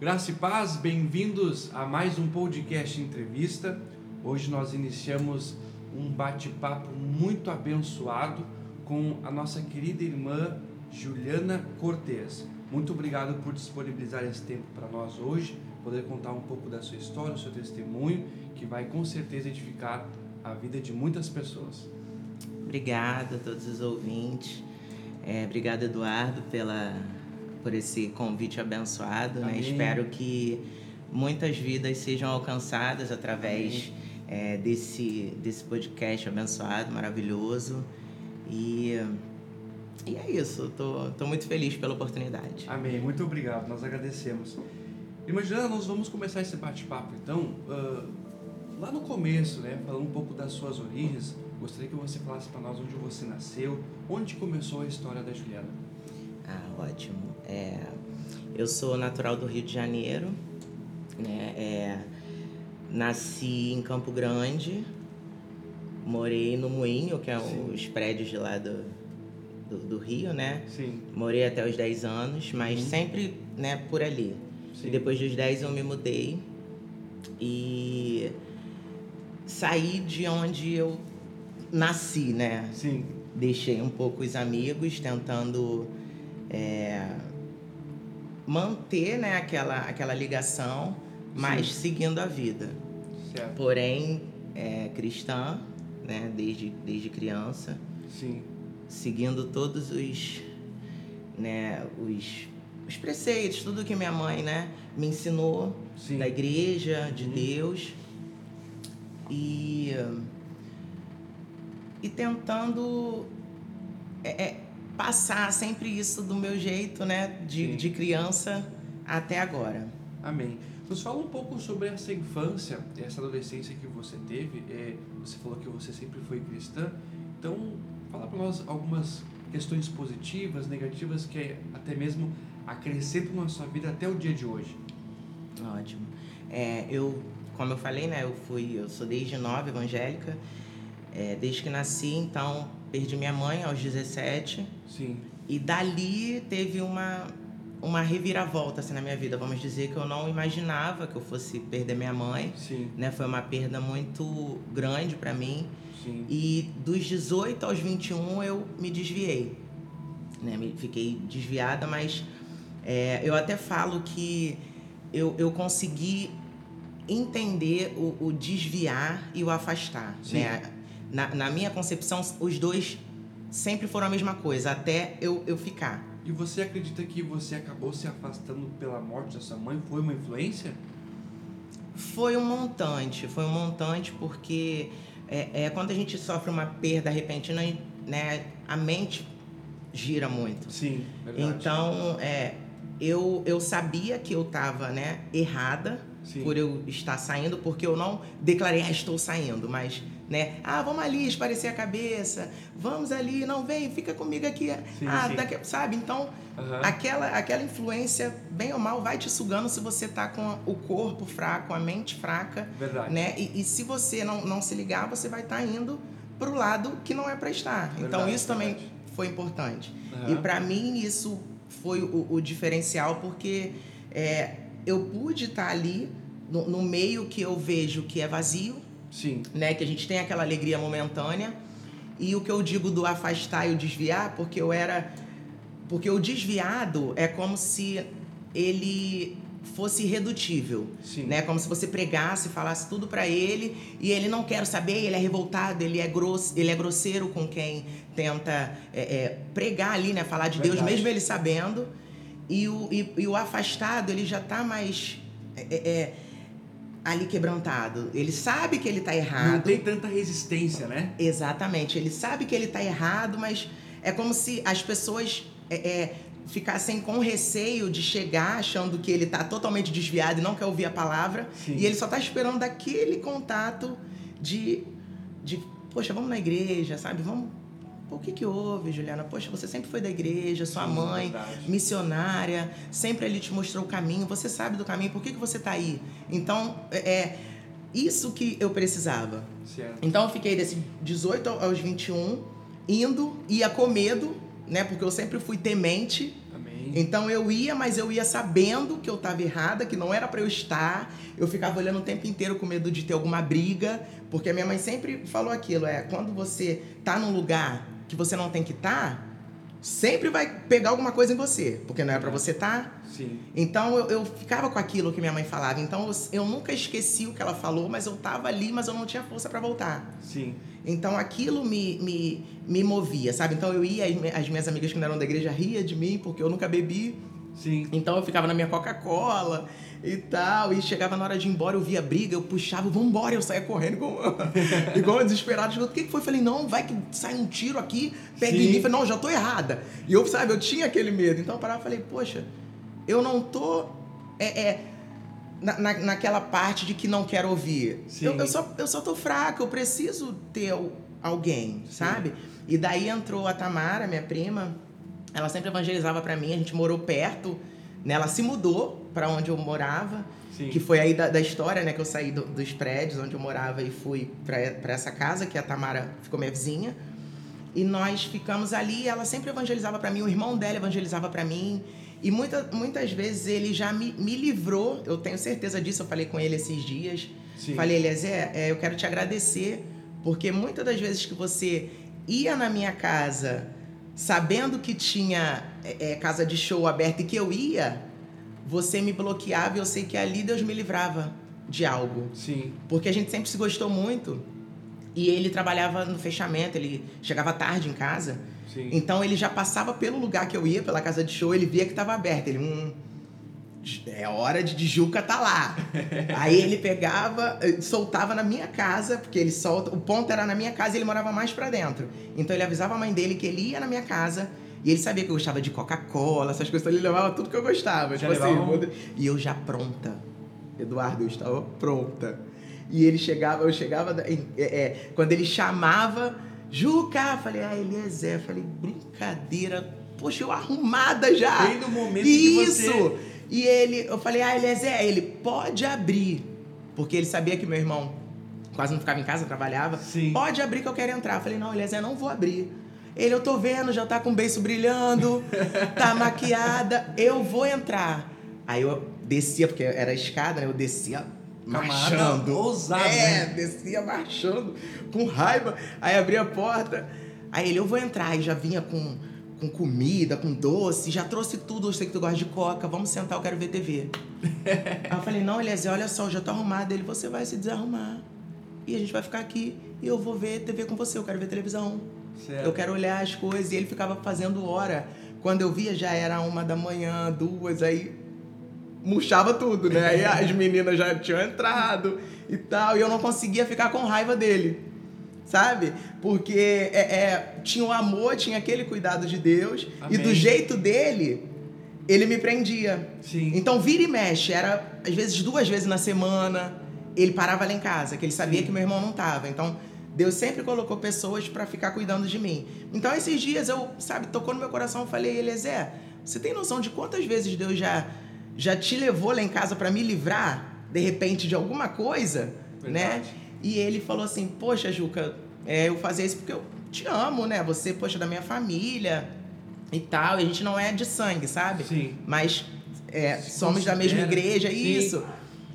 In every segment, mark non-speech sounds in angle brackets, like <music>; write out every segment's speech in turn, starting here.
Graça e paz, bem-vindos a mais um podcast entrevista. Hoje nós iniciamos um bate-papo muito abençoado com a nossa querida irmã Juliana Cortez. Muito obrigado por disponibilizar esse tempo para nós hoje, poder contar um pouco da sua história, do seu testemunho, que vai com certeza edificar a vida de muitas pessoas. Obrigada a todos os ouvintes. É, obrigado, Eduardo, pela, por esse convite abençoado. Né? Espero que muitas vidas sejam alcançadas através é, desse, desse podcast abençoado, maravilhoso. E, e é isso, estou tô, tô muito feliz pela oportunidade. Amém, muito obrigado, nós agradecemos. Imagina, nós vamos começar esse bate-papo então, uh, lá no começo, né, falando um pouco das suas origens. Gostaria que você falasse para nós onde você nasceu, onde começou a história da Juliana. Ah, ótimo. É, eu sou natural do Rio de Janeiro, né? É, nasci em Campo Grande, morei no Moinho, que é Sim. os prédios de lá do, do, do, Rio, né? Sim. Morei até os 10 anos, mas uhum. sempre né, por ali. Sim. E depois dos 10 eu me mudei e saí de onde eu nasci, né? Sim. Deixei um pouco os amigos, tentando é, manter né, aquela, aquela ligação, mas Sim. seguindo a vida. Certo. Porém, é, cristã, né, desde, desde criança. Sim. Seguindo todos os, né, os, os preceitos, tudo que minha mãe né, me ensinou Sim. da igreja, de uhum. Deus. E e tentando é, é, passar sempre isso do meu jeito, né, de, de criança até agora. Amém. Nos fala um pouco sobre essa infância, essa adolescência que você teve. É, você falou que você sempre foi cristã. Então, fala para nós algumas questões positivas, negativas que até mesmo acrescentam na sua vida até o dia de hoje. Ótimo. É, eu, como eu falei, né, eu fui, eu sou desde nova evangélica é, desde que nasci, então, perdi minha mãe aos 17. Sim. E dali teve uma, uma reviravolta assim, na minha vida. Vamos dizer que eu não imaginava que eu fosse perder minha mãe. Sim. Né? Foi uma perda muito grande para mim. Sim. E dos 18 aos 21 eu me desviei. Né? Fiquei desviada, mas é, eu até falo que eu, eu consegui entender o, o desviar e o afastar. Sim. Né? Na, na minha concepção, os dois sempre foram a mesma coisa, até eu, eu ficar. E você acredita que você acabou se afastando pela morte da sua mãe? Foi uma influência? Foi um montante, foi um montante porque é, é quando a gente sofre uma perda repentina, né, a mente gira muito. Sim, verdade. Então, é, eu, eu sabia que eu estava né, errada Sim. por eu estar saindo, porque eu não declarei, ah, estou saindo, mas né? Ah, vamos ali esparecer a cabeça, vamos ali, não vem, fica comigo aqui. Sim, ah, sim. Daqui, sabe? Então, uhum. aquela, aquela influência, bem ou mal, vai te sugando se você tá com o corpo fraco, a mente fraca. Verdade. Né? E, e se você não, não se ligar, você vai estar tá indo pro lado que não é para estar. Verdade, então, isso verdade. também foi importante. Uhum. E para mim, isso foi o, o diferencial, porque é, eu pude estar tá ali no, no meio que eu vejo que é vazio, Sim. Né? Que a gente tem aquela alegria momentânea. E o que eu digo do afastar e o desviar, porque eu era. Porque o desviado é como se ele fosse irredutível, Sim. né? Como se você pregasse, falasse tudo para ele e ele não quer saber, ele é revoltado, ele é grosso, ele é grosseiro com quem tenta é, é, pregar ali, né? Falar de Verdade. Deus mesmo ele sabendo e o, e, e o afastado ele já tá mais é, é, é ali quebrantado. Ele sabe que ele está errado. Não tem tanta resistência, né? Exatamente. Ele sabe que ele está errado, mas é como se as pessoas é, é, ficassem com receio de chegar achando que ele está totalmente desviado e não quer ouvir a palavra. Sim. E ele só está esperando daquele contato de, de, poxa, vamos na igreja, sabe? Vamos o que que houve, Juliana? Poxa, você sempre foi da igreja, sua Sim, mãe, verdade. missionária, sempre ele te mostrou o caminho, você sabe do caminho, por que, que você está aí? Então, é, é isso que eu precisava. Certo. Então, eu fiquei desse 18 aos 21, indo, ia com medo, né? Porque eu sempre fui temente. Amém. Então eu ia, mas eu ia sabendo que eu estava errada, que não era para eu estar. Eu ficava olhando o tempo inteiro com medo de ter alguma briga, porque a minha mãe sempre falou aquilo, é, quando você tá num lugar que você não tem que estar, tá, sempre vai pegar alguma coisa em você, porque não é para você estar. Tá. Sim. Então eu, eu, ficava com aquilo que minha mãe falava. Então eu, eu, nunca esqueci o que ela falou, mas eu tava ali, mas eu não tinha força para voltar. Sim. Então aquilo me, me, me movia, sabe? Então eu ia, as, as minhas amigas que não eram da igreja ria de mim, porque eu nunca bebi. Sim. Então eu ficava na minha Coca-Cola e tal. E chegava na hora de ir embora, eu via briga, eu puxava, vambora, eu saía correndo <laughs> igual, igual desesperado. O que, que foi? Eu falei, não, vai que sai um tiro aqui, pega Sim. em mim. Eu falei, não, já tô errada. E eu, sabe, eu tinha aquele medo. Então eu parava e falei, poxa, eu não tô. É, é na, na, naquela parte de que não quero ouvir. Eu, eu, só, eu só tô fraca, eu preciso ter alguém, Sim. sabe? E daí entrou a Tamara, minha prima. Ela sempre evangelizava para mim, a gente morou perto. Né? Ela se mudou para onde eu morava, Sim. que foi aí da, da, história, né? Que eu saí do, dos prédios onde eu morava e fui para essa casa, que a Tamara ficou minha vizinha. E nós ficamos ali, ela sempre evangelizava para mim, o irmão dela evangelizava para mim. E muita, muitas vezes ele já me, me livrou, eu tenho certeza disso, eu falei com ele esses dias. Sim. Falei, Eliezer, é, eu quero te agradecer, porque muitas das vezes que você ia na minha casa sabendo que tinha é, é, casa de show aberta e que eu ia, você me bloqueava e eu sei que ali Deus me livrava de algo. Sim. Porque a gente sempre se gostou muito. E ele trabalhava no fechamento, ele chegava tarde em casa. Sim. Então ele já passava pelo lugar que eu ia, pela casa de show, ele via que estava aberto. Ele, hum, é hora de, Juca tá lá. <laughs> Aí ele pegava, eh, soltava na minha casa, porque ele solta, o ponto era na minha casa e ele morava mais para dentro. Então ele avisava a mãe dele que ele ia na minha casa e ele sabia que eu gostava de Coca-Cola, essas coisas, então ele levava tudo que eu gostava. Já tipo assim, um... e eu já pronta. Eduardo, eu estava pronta. E ele chegava, eu chegava, é, é, quando ele chamava, Juca, falei, ah, Eliezer, falei, brincadeira, poxa, eu arrumada já. Bem no momento Isso. que você... E ele, eu falei, ah, Eliezer, ele pode abrir. Porque ele sabia que meu irmão quase não ficava em casa, trabalhava. Sim. Pode abrir que eu quero entrar. Eu falei, não, Eliezer, não vou abrir. Ele, eu tô vendo, já tá com o beiço brilhando, tá <laughs> maquiada, eu vou entrar. Aí eu descia, porque era escada, né? Eu descia marchando. Ousado, é, né? descia marchando, com raiva. Aí abri a porta. Aí ele, eu vou entrar. Aí já vinha com, com comida, com doce, já trouxe tudo. Eu sei que tu gosta de coca, vamos sentar, eu quero ver TV. <laughs> Aí eu falei, não, Eliezer, olha só, eu já tô arrumado. Ele, você vai se desarrumar. E a gente vai ficar aqui e eu vou ver TV com você, eu quero ver televisão. Certo. Eu quero olhar as coisas. E ele ficava fazendo hora. Quando eu via já era uma da manhã, duas, aí murchava tudo, né? Aí as meninas já tinham entrado e tal, e eu não conseguia ficar com raiva dele, sabe? Porque é, é tinha o amor, tinha aquele cuidado de Deus, Amém. e do jeito dele, ele me prendia. Sim. Então, vira e mexe, era às vezes duas vezes na semana, ele parava lá em casa, que ele sabia Sim. que meu irmão não tava. Então, Deus sempre colocou pessoas para ficar cuidando de mim. Então, esses dias eu, sabe, tocou no meu coração, eu falei, Eliezer, você tem noção de quantas vezes Deus já já te levou lá em casa para me livrar, de repente, de alguma coisa, né? Verdade. né? E ele falou assim: Poxa, Juca, é, eu fazia isso porque eu te amo, né? Você, poxa, da minha família e tal. E a gente não é de sangue, sabe? Sim. Mas é, somos da mesma igreja, Sim. isso.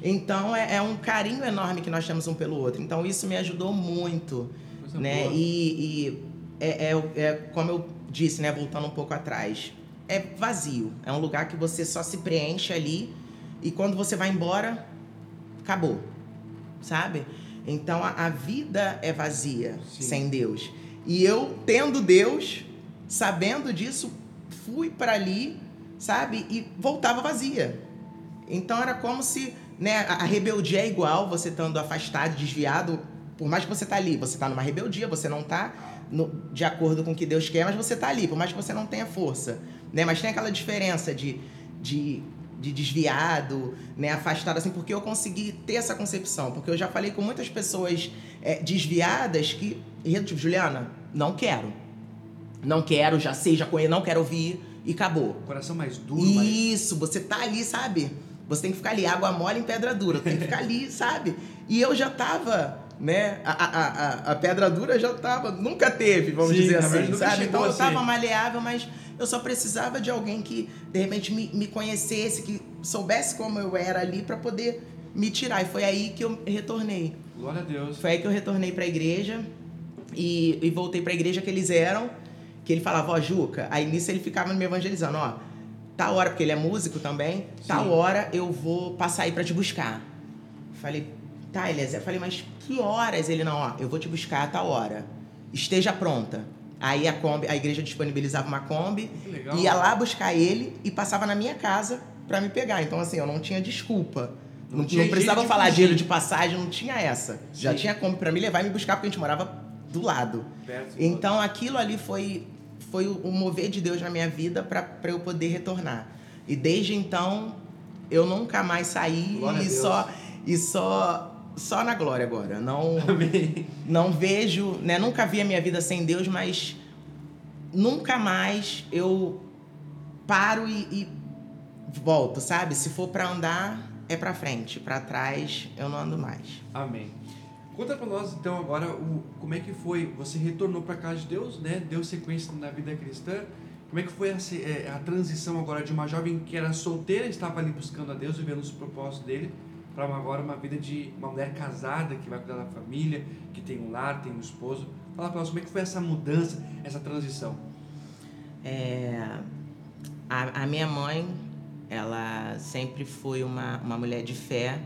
Então é, é, um carinho enorme que nós temos um pelo outro. Então isso me ajudou muito, Coisa né? Boa. E, e é, é, é como eu disse, né? Voltando um pouco atrás, é vazio. É um lugar que você só se preenche ali e quando você vai embora, acabou. Sabe? Então a, a vida é vazia Sim. sem Deus. E eu, tendo Deus, sabendo disso, fui para ali, sabe? E voltava vazia. Então era como se né, a rebeldia é igual, você estando afastado, desviado, por mais que você tá ali, você tá numa rebeldia, você não tá no, de acordo com o que Deus quer, mas você tá ali, por mais que você não tenha força né? Mas tem aquela diferença de, de, de desviado, né? Afastado, assim, porque eu consegui ter essa concepção. Porque eu já falei com muitas pessoas é, desviadas que, tipo, Juliana, não quero. Não quero, já sei, já conheço, não quero ouvir e acabou. Coração mais duro. Isso, mais... você tá ali, sabe? Você tem que ficar ali, água mole em pedra dura, tem que ficar ali, <laughs> sabe? E eu já tava né? A, a, a, a pedra dura já tava, nunca teve, vamos Sim, dizer assim, sabe? Então eu tava maleável, mas Eu só precisava de alguém que, de repente, me, me conhecesse, que soubesse como eu era ali para poder me tirar. E foi aí que eu retornei. Glória a Deus. Foi aí que eu retornei para a igreja e, e voltei para a igreja que eles eram, que ele falava, ó, Juca. Aí nisso ele ficava me evangelizando, ó, tal hora, porque ele é músico também, Sim. tal hora eu vou passar aí para te buscar. Falei, tá, Eliezer. Falei, mas que horas? Ele, não, ó, eu vou te buscar a tal hora. Esteja pronta. Aí a Kombi, a igreja disponibilizava uma Kombi, ia lá buscar ele e passava na minha casa para me pegar. Então, assim, eu não tinha desculpa. Não, não, não precisava falar fugir. dinheiro de passagem, não tinha essa. Sim. Já tinha Kombi para me levar e me buscar, porque a gente morava do lado. Perto, então, aquilo ali foi, foi o mover de Deus na minha vida para eu poder retornar. E desde então, eu nunca mais saí Glória e só, e só só na glória agora. Não, Amém. não vejo, né? Nunca vi a minha vida sem Deus, mas nunca mais eu paro e, e volto, sabe? Se for para andar, é para frente. Para trás, eu não ando mais. Amém. Conta para nós então agora o, como é que foi. Você retornou para casa de Deus, né? Deu sequência na vida cristã. Como é que foi a, é, a transição agora de uma jovem que era solteira, estava ali buscando a Deus, vivendo os propósitos dele, para agora uma vida de uma mulher casada que vai cuidar da família, que tem um lar, tem um esposo. Fala para nós como é que foi essa mudança, essa transição. É, a, a minha mãe, ela sempre foi uma, uma mulher de fé,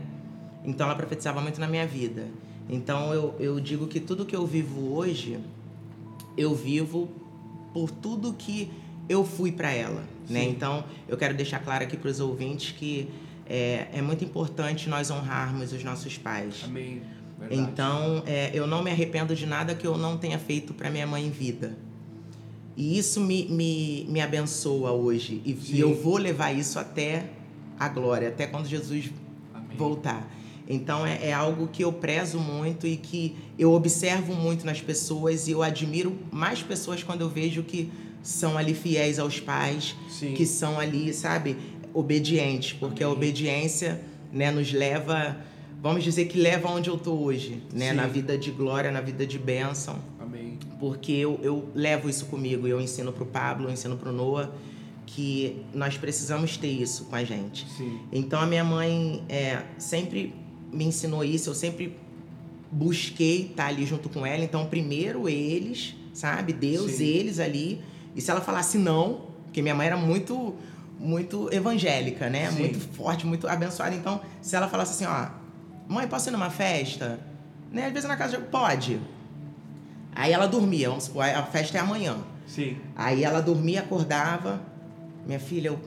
então ela profetizava muito na minha vida. Então eu, eu digo que tudo que eu vivo hoje, eu vivo por tudo que eu fui para ela, né? Então eu quero deixar claro aqui para os ouvintes que é, é muito importante nós honrarmos os nossos pais. Amém. Verdade. Então, é, eu não me arrependo de nada que eu não tenha feito para minha mãe em vida. E isso me, me, me abençoa hoje. E, e, eu vou levar isso até a glória, até quando Jesus Amém. voltar. Então, é, é, algo que eu prezo muito e que eu observo muito nas pessoas e eu admiro mais pessoas quando eu vejo que são ali fiéis aos pais, Sim. que são ali, sabe? Obediente, porque Amém. a obediência né, nos leva, vamos dizer que leva onde eu estou hoje, né, na vida de glória, na vida de bênção. Amém. Porque eu, eu levo isso comigo, eu ensino para o Pablo, eu ensino para o Noah, que nós precisamos ter isso com a gente. Sim. Então a minha mãe é, sempre me ensinou isso, eu sempre busquei estar ali junto com ela. Então, primeiro eles, sabe? Deus, Sim. eles ali. E se ela falasse não, porque minha mãe era muito muito evangélica, né? Sim. Muito forte, muito abençoada. Então, se ela falasse assim, ó, mãe, posso ir numa festa? Né? Às vezes na casa, pode. Aí ela dormia, vamos supor, a festa é amanhã. Sim. Aí ela dormia, acordava. Minha filha, eu,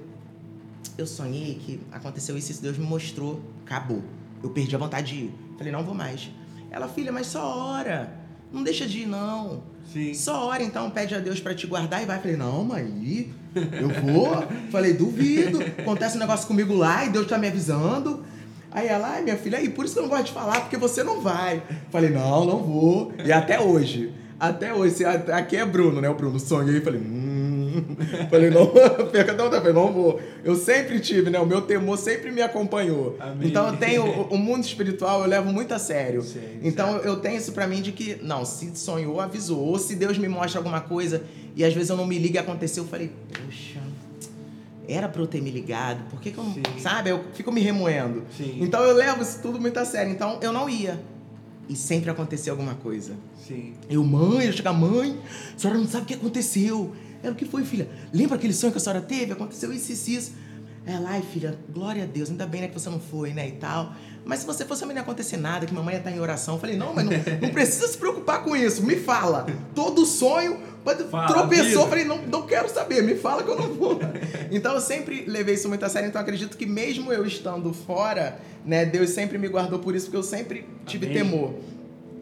eu sonhei que aconteceu isso, isso Deus me mostrou, acabou. Eu perdi a vontade de ir. Falei, não vou mais. Ela, filha, mas só hora. Não deixa de ir, não. Sim. Só hora, então, pede a Deus para te guardar e vai. Falei, não, mãe, eu vou. Falei, duvido. Acontece um negócio comigo lá e Deus tá me avisando. Aí ela, ai, minha filha, aí, por isso que eu não gosto de falar, porque você não vai. Falei, não, não vou. E até hoje. Até hoje. Aqui é Bruno, né? O Bruno sonhei. Falei, hum. Falei, não, perca da falei, não vou. Eu sempre tive, né? O meu temor sempre me acompanhou. Amém. Então eu tenho o, o, mundo espiritual, eu levo muito a sério. Sim, então certo. eu tenho isso para mim de que, não, se sonhou, avisou. Ou se Deus me mostra alguma coisa e às vezes eu não me ligo e aconteceu, eu falei, poxa, era para eu ter me ligado, por que, que eu não. Sim. Sabe? Eu fico me remoendo. Sim. Então eu levo isso tudo muito a sério. Então eu não ia. E sempre acontecia alguma coisa. Sim. Eu, mãe, eu chegar, mãe, a senhora não sabe o que aconteceu. Ela, o que foi, filha? Lembra aquele sonho que a senhora teve? Aconteceu isso, isso, isso. Ela, ai, filha, glória a Deus, ainda bem né, que você não foi, né, e tal. Mas se você fosse, também não ia acontecer nada, que mamãe ia estar em oração. Eu falei, não, mas não, não precisa se preocupar com isso, me fala. Todo sonho, fala, tropeçou, falei, não, não quero saber, me fala que eu não vou. <laughs> Então eu sempre levei isso muito a sério, então acredito que mesmo eu estando fora, né, Deus sempre me guardou por isso, porque eu sempre tive Amém. temor.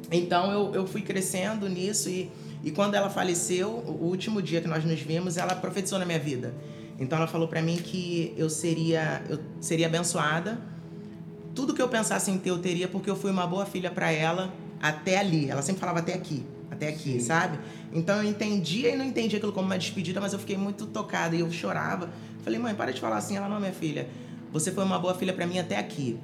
Então eu, eu fui crescendo nisso e e quando ela faleceu, o último dia que nós nos vimos, ela profetizou na minha vida. Então ela falou para mim que eu seria eu seria abençoada. Tudo que eu pensasse em ter eu teria porque eu fui uma boa filha para ela até ali. Ela sempre falava até aqui, até aqui, Sim. sabe? Então eu entendia e não entendia aquilo como uma despedida, mas eu fiquei muito tocada e eu chorava. Falei: "Mãe, para de falar assim". Ela: "Não, minha filha, você foi uma boa filha para mim até aqui.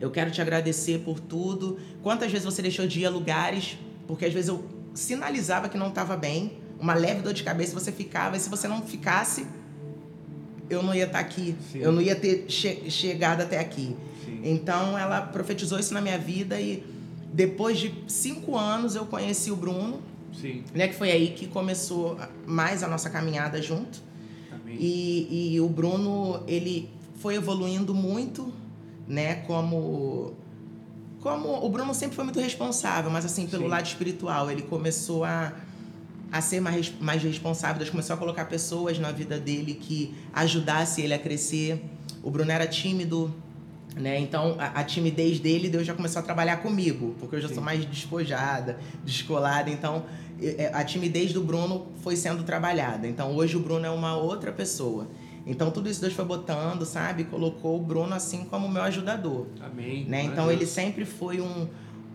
Eu quero te agradecer por tudo. Quantas vezes você deixou de ir a lugares porque às vezes eu sinalizava que não estava bem, uma leve dor de cabeça, você ficava, e se você não ficasse, eu não ia estar aqui, Sim. eu não ia ter che chegado até aqui. Sim. Então ela profetizou isso na minha vida e depois de cinco anos eu conheci o Bruno, Sim. Né, que foi aí que começou mais a nossa caminhada junto. E, e o Bruno ele foi evoluindo muito, né, como como o Bruno sempre foi muito responsável, mas assim pelo lado espiritual ele começou a a ser mais, mais responsável, Deus começou a colocar pessoas na vida dele que ajudasse ele a crescer. O Bruno era tímido, né? Então a, a timidez dele, Deus já começou a trabalhar comigo, porque eu já Sim. sou mais despojada, descolada. Então é, a timidez do Bruno foi sendo trabalhada. Então hoje o Bruno é uma outra pessoa. Então tudo isso Deus foi botando, sabe? Colocou o Bruno assim como meu ajudador. Amém. Né? Então ele sempre foi um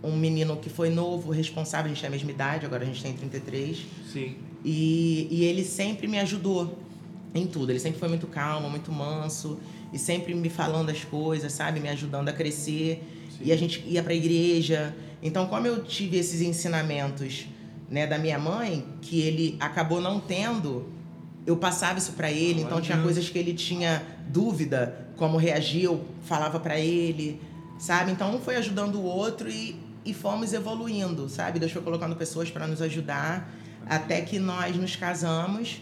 um menino que foi novo, responsável, a gente tem a mesma idade, agora a gente tem 33. Sim. E, e ele sempre me ajudou em tudo. Ele sempre foi muito calmo, muito manso e sempre me falando as coisas, sabe? Me ajudando a crescer. Sim. E a gente ia para a igreja. Então, como eu tive esses ensinamentos né, da minha mãe, que ele acabou não tendo, eu passava isso para ele. então, tinha coisas que ele tinha dúvida, como reagir, eu falava para ele, sabe? Então, um foi ajudando o outro e e fomos evoluindo, sabe? Deus foi colocando pessoas para nos ajudar até que nós nos casamos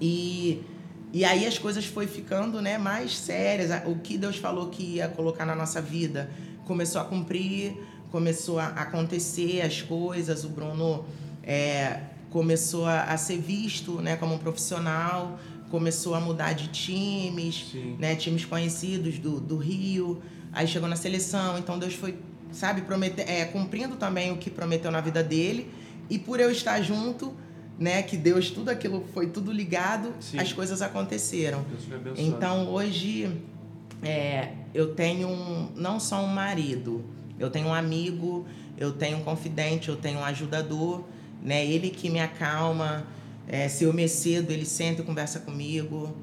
e e aí as coisas foi ficando, né, mais sérias. O que Deus falou que ia colocar na nossa vida começou a cumprir, começou a acontecer as coisas. O Bruno é, começou a, a, ser visto, né, como um profissional, começou a mudar de times, Sim. né, times conhecidos do, do Rio. Aí chegou na seleção, então Deus foi sabe, prometer, é, cumprindo também o que prometeu na vida dele. E por eu estar junto, né, que Deus, tudo aquilo foi tudo ligado, Sim. as coisas aconteceram. Então hoje é, eu tenho um, não só um marido, eu tenho um amigo, eu tenho um confidente, eu tenho um ajudador, né, ele que me acalma. É, se eu me cedo, ele senta e conversa comigo,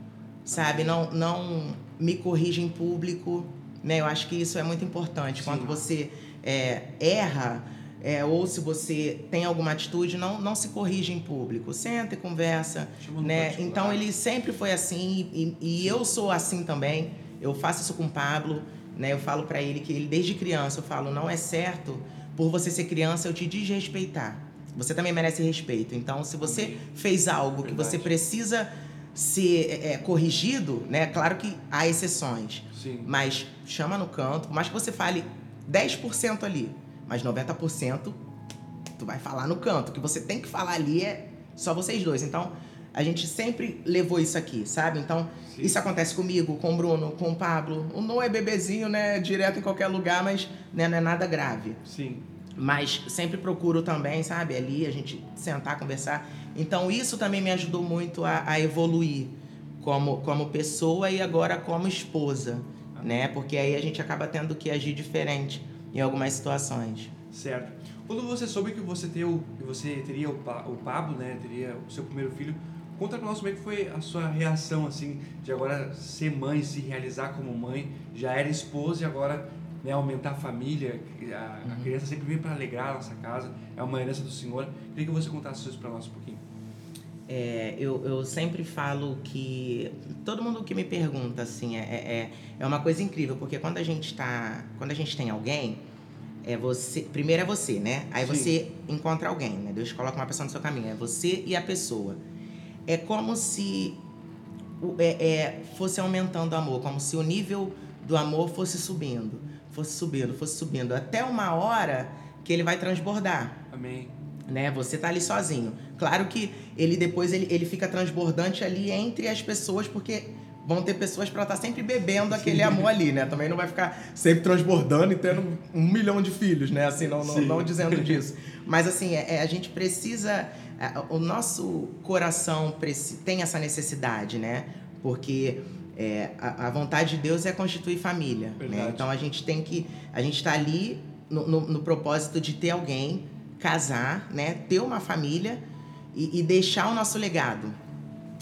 sabe? Não, não me corrige em público, né? Eu acho que isso é muito importante. Sim. Quando você é, erra, é, ou se você tem alguma atitude, não, não se corrige em público. Senta e conversa. Né? Então ele sempre foi assim e, e eu sou assim também. Eu faço isso com o Pablo. Né? Eu falo para ele que ele desde criança eu falo não é certo por você ser criança eu te desrespeitar. Você também merece respeito. Então se você fez algo Verdade. que você precisa ser é, é, corrigido, né? Claro que há exceções. Sim. Mas chama no canto, por mais que você fale 10% ali, mas 90% tu vai falar no canto. O que você tem que falar ali é só vocês dois. Então, a gente sempre levou isso aqui, sabe? Então, Sim. isso acontece comigo, com o Bruno, com o Pablo. O Noah é bebezinho, né? Direto em qualquer lugar, mas né, não é nada grave. Sim. Mas sempre procuro também, sabe? Ali a gente sentar, conversar. Então, isso também me ajudou muito a, a evoluir como, como pessoa e agora como esposa, né? Porque aí a gente acaba tendo que agir diferente em algumas situações. Certo. Quando você soube que você, teu, que você teria o, o Pablo, né? Teria o seu primeiro filho, conta pra nós como é que foi a sua reação, assim, de agora ser mãe, se realizar como mãe, já era esposa e agora né, aumentar a família, a, uhum. a criança sempre vem para alegrar a nossa casa, é uma herança do Senhor. Queria que você contasse isso para nós um pouquinho. É, eu, eu sempre falo que todo mundo que me pergunta assim é, é, é uma coisa incrível porque quando a gente tá quando a gente tem alguém é você primeiro é você né? Aí Sim. você encontra alguém né? Deus coloca uma pessoa no seu caminho é você e a pessoa. É como se é, é, fosse aumentando o amor como se o nível do amor fosse subindo fosse subindo fosse subindo até uma hora que ele vai transbordar. Amém né? Você tá ali sozinho. Claro que ele depois ele, ele fica transbordante ali entre as pessoas, porque vão ter pessoas para estar tá sempre bebendo aquele Sim. amor ali, né? Também não vai ficar sempre transbordando e tendo um milhão de filhos, né? Assim, não, não, não dizendo <laughs> disso. Mas assim, é, é, a gente precisa. É, o nosso coração tem essa necessidade, né? Porque é, a, a, vontade de Deus é constituir família. Né? Então a gente tem que. A gente está ali no, no, no propósito de ter alguém casar, né, ter uma família e, e deixar o nosso legado.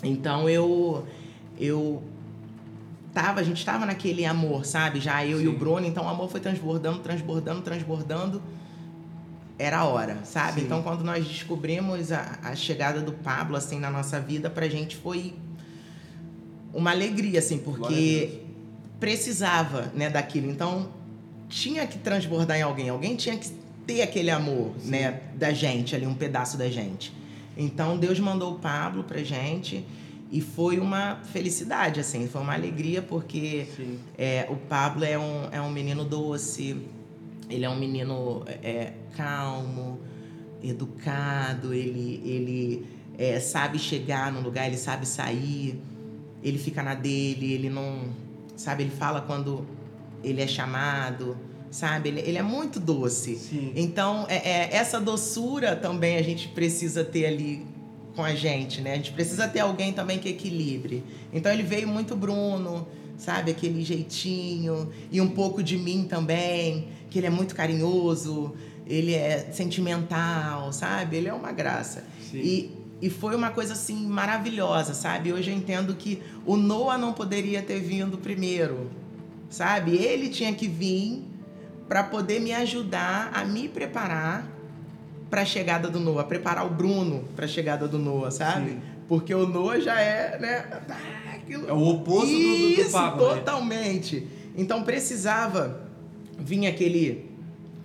Então eu eu tava, a gente estava naquele amor, sabe? Já eu Sim. e o Bruno, então o amor foi transbordando, transbordando, transbordando. era a hora, sabe? Sim. Então, quando nós descobrimos a, a, chegada do Pablo, assim, na nossa vida, pra gente foi uma alegria, assim, porque precisava, né, daquilo. Então, tinha que transbordar em alguém. Alguém tinha que ter aquele amor, Sim. né, da gente ali, um pedaço da gente. Então, Deus mandou o Pablo pra gente e foi uma felicidade, assim, foi uma alegria, porque é, o Pablo é um, é um menino doce, ele é um menino é, calmo, educado, ele, ele é, sabe chegar no lugar, ele sabe sair, ele fica na dele, ele não. Sabe, ele fala quando ele é chamado, sabe? Ele, ele é muito doce. Sim. Então, é, é, essa doçura também a gente precisa ter ali com a gente, né? A gente precisa ter alguém também que equilibre. Então, ele veio muito Bruno, sabe? Aquele jeitinho, e um pouco de mim também, que ele é muito carinhoso, ele é sentimental, sabe? Ele é uma graça. Sim. E, e foi uma coisa assim maravilhosa, sabe? Hoje eu entendo que o Noah não poderia ter vindo primeiro, sabe? Ele tinha que vir para poder me ajudar a me preparar para a chegada do Noah, preparar o Bruno para a chegada do Noah, sabe? Sim. Porque o Noah já é, né? Aquilo... É o oposto Isso, do, do papo, né? totalmente. Né? Então precisava vir aquele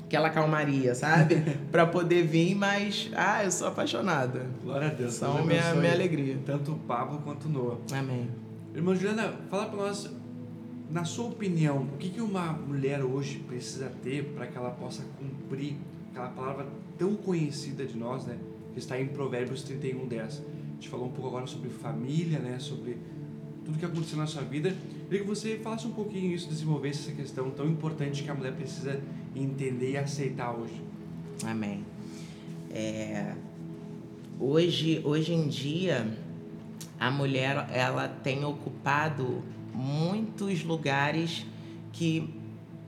aquela calmaria, sabe? <laughs> para poder vir, mas ah, eu sou apaixonada. Glória a Deus. São minha, minha alegria. Tanto o Pablo quanto o Noah. Amém. Irmã Juliana, fala para nós, na sua opinião, o que, uma mulher hoje precisa ter para que ela possa cumprir aquela palavra tão conhecida de nós, né? Que está em Provérbios 31, 10. A gente falou um pouco agora sobre família, né? Sobre tudo que aconteceu na sua vida. Eu queria que você falasse um pouquinho isso, desenvolvesse essa questão tão importante que a mulher precisa entender e aceitar hoje. Amém. É, hoje, hoje em dia, a mulher ela tem ocupado muitos lugares que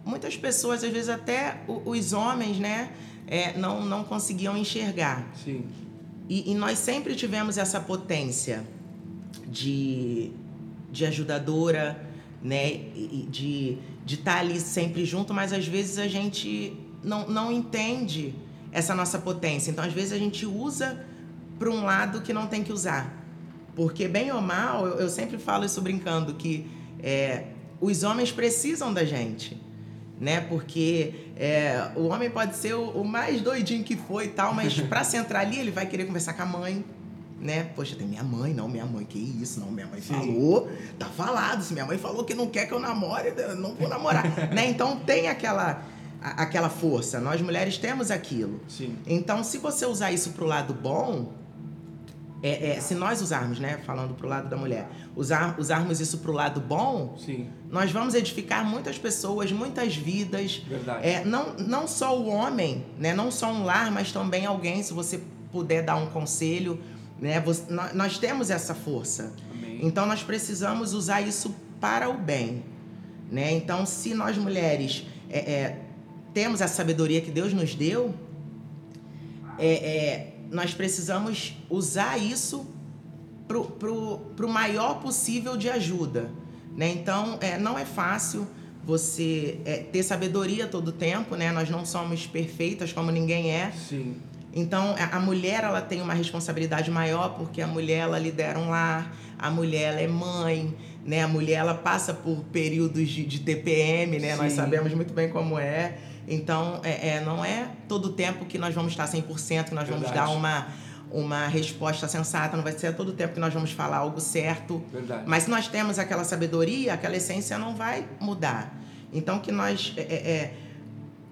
muitas pessoas, às vezes até os homens, né, é, não, não conseguiam enxergar. Sim. E, e nós sempre tivemos essa potência de de ajudadora, né? De de estar tá ali sempre junto, mas às vezes a gente não, não entende essa nossa potência. Então, às vezes a gente usa para um lado que não tem que usar. Porque, bem ou mal, eu, eu sempre falo isso brincando, que é, os homens precisam da gente. Né? Porque é, o homem pode ser o, o mais doidinho que foi e tal, mas <laughs> para centrar ali, ele vai querer conversar com a mãe, né? Poxa, tem minha mãe, não, minha mãe, que isso, não, minha mãe Sim. falou, tá falado, se minha mãe falou que não quer que eu namore, eu não vou namorar, <laughs> né? Então tem aquela aquela força, nós mulheres temos aquilo. Sim. Então, se você usar isso pro lado bom, é, é, se nós usarmos, né, falando pro lado da mulher, usar, usarmos isso pro lado bom, Sim. nós vamos edificar muitas pessoas, muitas vidas. Verdade. É, não, não só o homem, né, não só um lar, mas também alguém, se você puder dar um conselho, né? Você, nós temos essa força. Amém. Então nós precisamos usar isso para o bem. Né? Então, se nós mulheres é, é, temos a sabedoria que Deus nos deu, é, é nós precisamos usar isso para o maior possível de ajuda. Né? Então, é, não é fácil você é, ter sabedoria todo o tempo, né? Nós não somos perfeitas como ninguém é. Sim. Então, a mulher ela tem uma responsabilidade maior porque a mulher ela lidera um lar, a mulher ela é mãe, né? A mulher ela passa por períodos de, de TPM, né? Sim. Nós sabemos muito bem como é. Então, é, é, não é todo tempo que nós vamos estar 100%, que nós Verdade. vamos dar uma, uma resposta sensata, não vai ser todo tempo que nós vamos falar algo certo. Verdade. Mas se nós temos aquela sabedoria, aquela essência não vai mudar. Então, que nós... É, é, é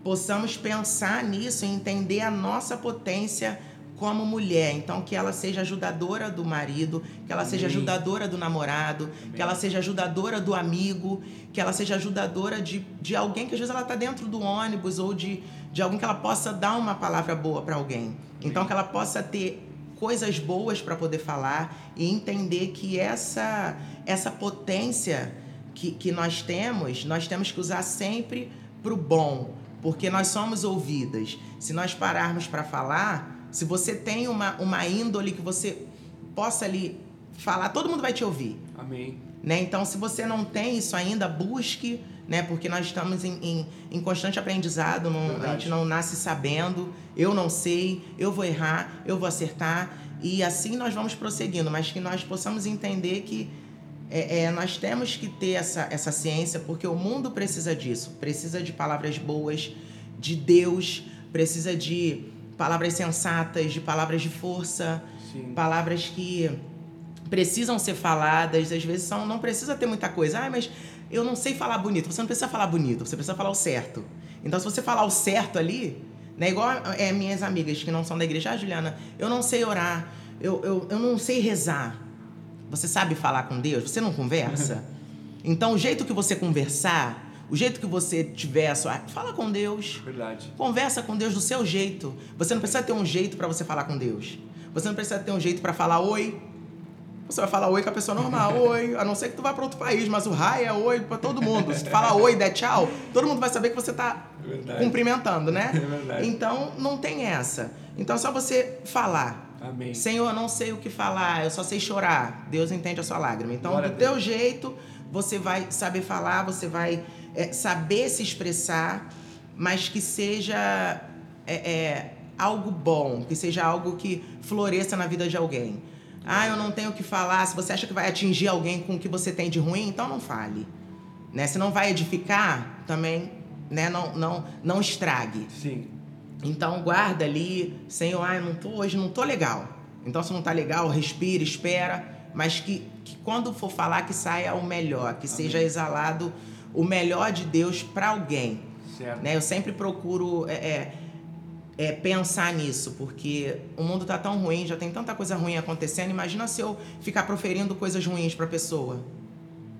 possamos pensar nisso e entender a nossa potência como mulher. Então, que ela seja ajudadora do marido, que ela Amém. seja ajudadora do namorado, Amém. que ela seja ajudadora do amigo, que ela seja ajudadora de, de alguém que às vezes ela está dentro do ônibus ou de, de alguém que ela possa dar uma palavra boa para alguém. Amém. Então, que ela possa ter coisas boas para poder falar e entender que essa, essa potência que, que nós temos, nós temos que usar sempre para o bom porque nós somos ouvidas. Se nós pararmos para falar, se você tem uma, uma índole que você possa ali falar, todo mundo vai te ouvir. Amém. Né? Então, se você não tem isso ainda, busque né? Porque nós estamos em, em, em constante aprendizado, não, a gente não nasce sabendo, eu não sei, eu vou errar, eu vou acertar, e assim nós vamos prosseguindo, mas que nós possamos entender que é, é, nós temos que ter essa, essa ciência, porque o mundo precisa disso, precisa de palavras boas, de Deus, precisa de palavras sensatas, de palavras de força, Sim. palavras que precisam ser faladas, às vezes são, não precisa ter muita coisa. Ah, mas eu não sei falar bonito. Você não precisa falar bonito, você precisa falar o certo. Então, se você falar o certo ali, né, igual é, minhas amigas que não são da igreja, ah, Juliana, eu não sei orar, eu, eu, eu não sei rezar. Você sabe falar com Deus? Você não conversa? <laughs> Então, o jeito que você conversar, o jeito que você tiver, sua, fala com Deus. Verdade. Conversa com Deus do seu jeito. Você não precisa ter um jeito para você falar com Deus. Você não precisa ter um jeito para falar oi, você vai falar oi com a pessoa normal, <laughs> oi, a não ser que tu vá para outro país, mas o raio é oi para todo mundo. Se tu falar oi, der tchau, todo mundo vai saber que você tá Verdade. cumprimentando, né? <laughs> É verdade. Então, não tem essa. Então, é só você falar. Amém. Senhor, eu não sei o que falar, eu só sei chorar. Deus entende a sua lágrima. Então, Glória do teu jeito, você vai saber falar, você vai é, saber se expressar, mas que seja é, é, algo bom, que seja algo que floresça na vida de alguém. Ah, eu não tenho o que falar. Se você acha que vai atingir alguém com o que você tem de ruim, então não fale. Né? Se não vai edificar, também né? não, não, não estrague. Sim. Então guarda ali, Senhor, ah, eu não tô, hoje não tô legal. Então se não tá legal, respira, espera, mas que, que quando for falar que saia o melhor, que Amém. seja exalado o melhor de Deus para alguém. Certo. Né? Eu sempre procuro é, é, é, pensar nisso, porque o mundo tá tão ruim, já tem tanta coisa ruim acontecendo. Imagina se eu ficar proferindo coisas ruins para pessoa. Eu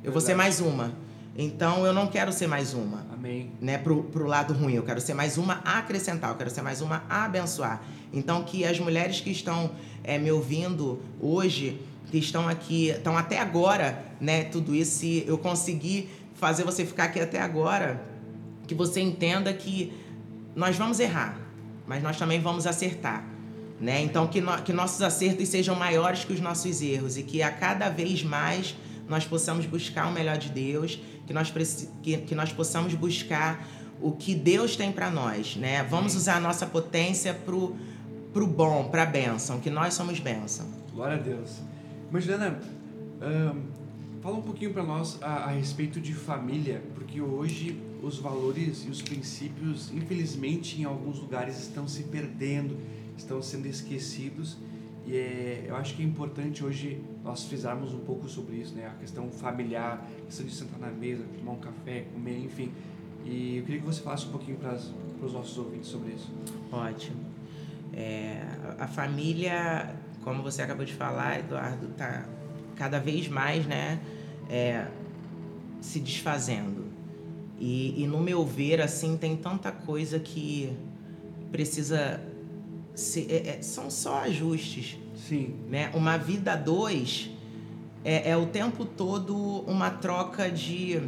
Verdade. vou ser mais uma. Então eu não quero ser mais uma. Amém. Né, pro, pro lado ruim. Eu quero ser mais uma a acrescentar, eu quero ser mais uma a abençoar. Então que as mulheres que estão é, me ouvindo hoje, que estão aqui, estão até agora, né, tudo isso, se eu conseguir fazer você ficar aqui até agora, que você entenda que nós vamos errar mas nós também vamos acertar. Né? Então, que, no, que nossos acertos sejam maiores que os nossos erros e que a cada vez mais nós possamos buscar o melhor de Deus, que nós, que, que nós possamos buscar o que Deus tem para nós. Né? Vamos usar a nossa potência para o bom, para a bênção, que nós somos bênção. Glória a Deus. Mas, Juliana, um, fala um pouquinho para nós a, a respeito de família, porque hoje os valores e os princípios, infelizmente, em alguns lugares estão se perdendo, estão sendo esquecidos. E é, eu acho que é importante hoje nós frisarmos um pouco sobre isso, né? A questão familiar, a questão de sentar na mesa, tomar um café, comer, enfim. E eu queria que você falasse um pouquinho para os nossos ouvintes sobre isso. Ótimo. É, a família, como você acabou de falar, Eduardo, está cada vez mais, né, é, se desfazendo. E, e no meu ver, assim, tem tanta coisa que precisa ser, é, é, são só ajustes. Sim. Né? Uma vida dois é, é o tempo todo uma troca de,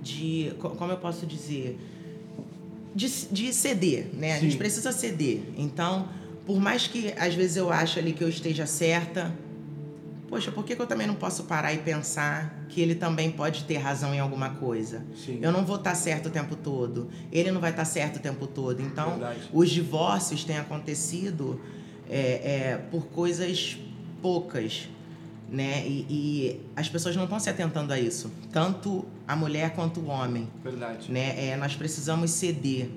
de como eu posso dizer, de, de ceder, né? Sim. A gente precisa ceder. Então, por mais que às vezes eu ache ali que eu esteja certa, poxa, por que, que eu também não posso parar e pensar que ele também pode ter razão em alguma coisa? Sim. Eu não vou estar certo o tempo todo, ele não vai estar certo o tempo todo. Então, Verdade. os divórcios têm acontecido é, é, por coisas poucas, né? E, e, as pessoas não estão se atentando a isso, tanto a mulher quanto o homem. Verdade. Né? É, nós precisamos ceder.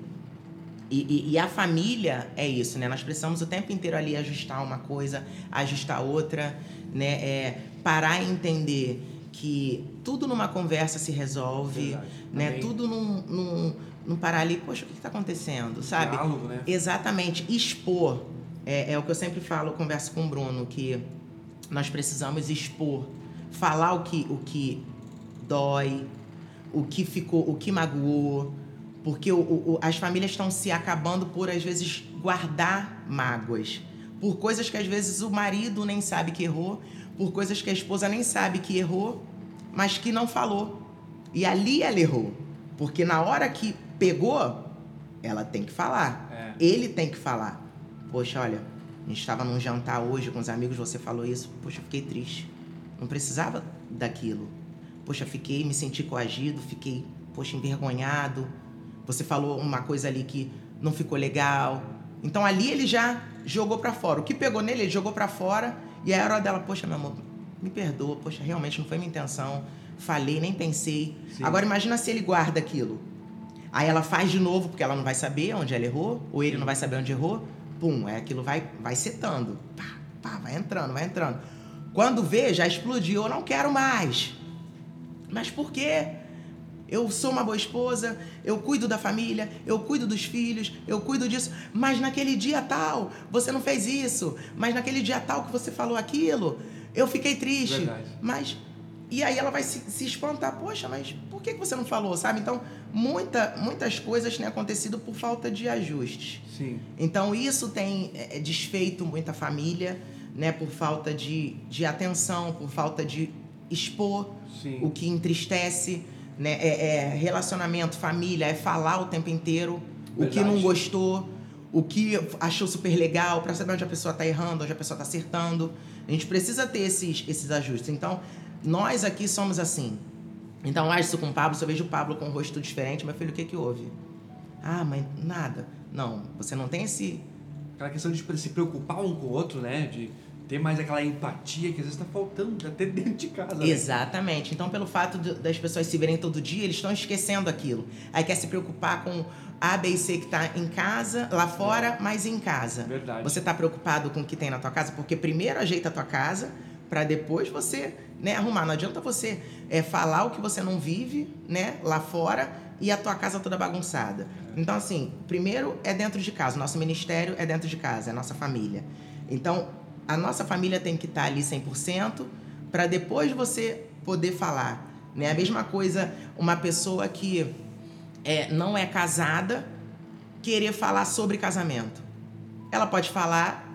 E, e, e, a família é isso, né? Nós precisamos o tempo inteiro ali ajustar uma coisa, ajustar outra né? É parar e entender que tudo numa conversa se resolve, né? Amém. Tudo num, num, num parar ali, poxa, o que está acontecendo, sabe? Diálogo, né? Exatamente, expor. É, é o que eu sempre falo, converso com o Bruno, que nós precisamos expor, falar o que, o que dói, o que ficou, o que magoou, porque o, o, as famílias estão se acabando por às vezes guardar mágoas por coisas que às vezes o marido nem sabe que errou, por coisas que a esposa nem sabe que errou, mas que não falou. E ali ela errou, porque na hora que pegou, ela tem que falar. É. Ele tem que falar. Poxa, olha, a gente estava num jantar hoje com os amigos, você falou isso. Poxa, eu fiquei triste. Não precisava daquilo. poxa, fiquei, me senti coagido, fiquei, poxa, envergonhado. Você falou uma coisa ali que não ficou legal. Então ali ele já jogou para fora. O que pegou nele, ele jogou para fora. E aí a hora dela, poxa, meu amor, me perdoa, poxa, realmente não foi minha intenção. Falei, nem pensei. Sim. Agora imagina se ele guarda aquilo. Aí ela faz de novo, porque ela não vai saber onde ela errou, ou ele não vai saber onde errou. Pum, é aquilo vai, vai setando. Pá, pá, vai entrando, vai entrando. Quando vê, já explodiu, eu não quero mais. Mas por quê? Eu sou uma boa esposa, eu cuido da família, eu cuido dos filhos, eu cuido disso. Mas naquele dia tal, você não fez isso. Mas naquele dia tal que você falou aquilo, eu fiquei triste. Verdade. Mas. E aí ela vai se, se espantar. Poxa, mas por que, que você não falou, sabe? Então, muita, muitas coisas têm acontecido por falta de ajustes. Sim. Então, isso tem é, desfeito muita família né, por falta de, de atenção, por falta de expor Sim. o que entristece, né, é, é, relacionamento, família, é falar o tempo inteiro Verdade. o que não gostou, o que achou super legal, para saber onde a pessoa está errando, onde a pessoa está acertando. A gente precisa ter esses, esses ajustes. Então, nós aqui somos assim. Então, lá isso com o Pablo, se eu vejo o Pablo com um rosto diferente, meu filho, o que que houve? Ah, mãe, nada. Não, você não tem esse aquela questão de se preocupar um com o outro, né? De ter mais aquela empatia que às vezes está faltando até <laughs> dentro de casa. Né? Exatamente. Então, pelo fato de, das pessoas se verem todo dia, eles estão esquecendo aquilo. Aí quer se preocupar com A, B e C que está em casa, lá fora, é. mas em casa. Verdade. Você está preocupado com o que tem na tua casa, porque primeiro ajeita a tua casa para depois você né, arrumar. Não adianta você é, falar o que você não vive né, lá fora e a tua casa toda bagunçada. Então, assim, primeiro é dentro de casa. Nosso ministério é dentro de casa, é nossa família. Então, a nossa família tem que estar ali 100% para depois você poder falar. Né? A mesma coisa, uma pessoa que é, não é casada querer falar sobre casamento. Ela pode falar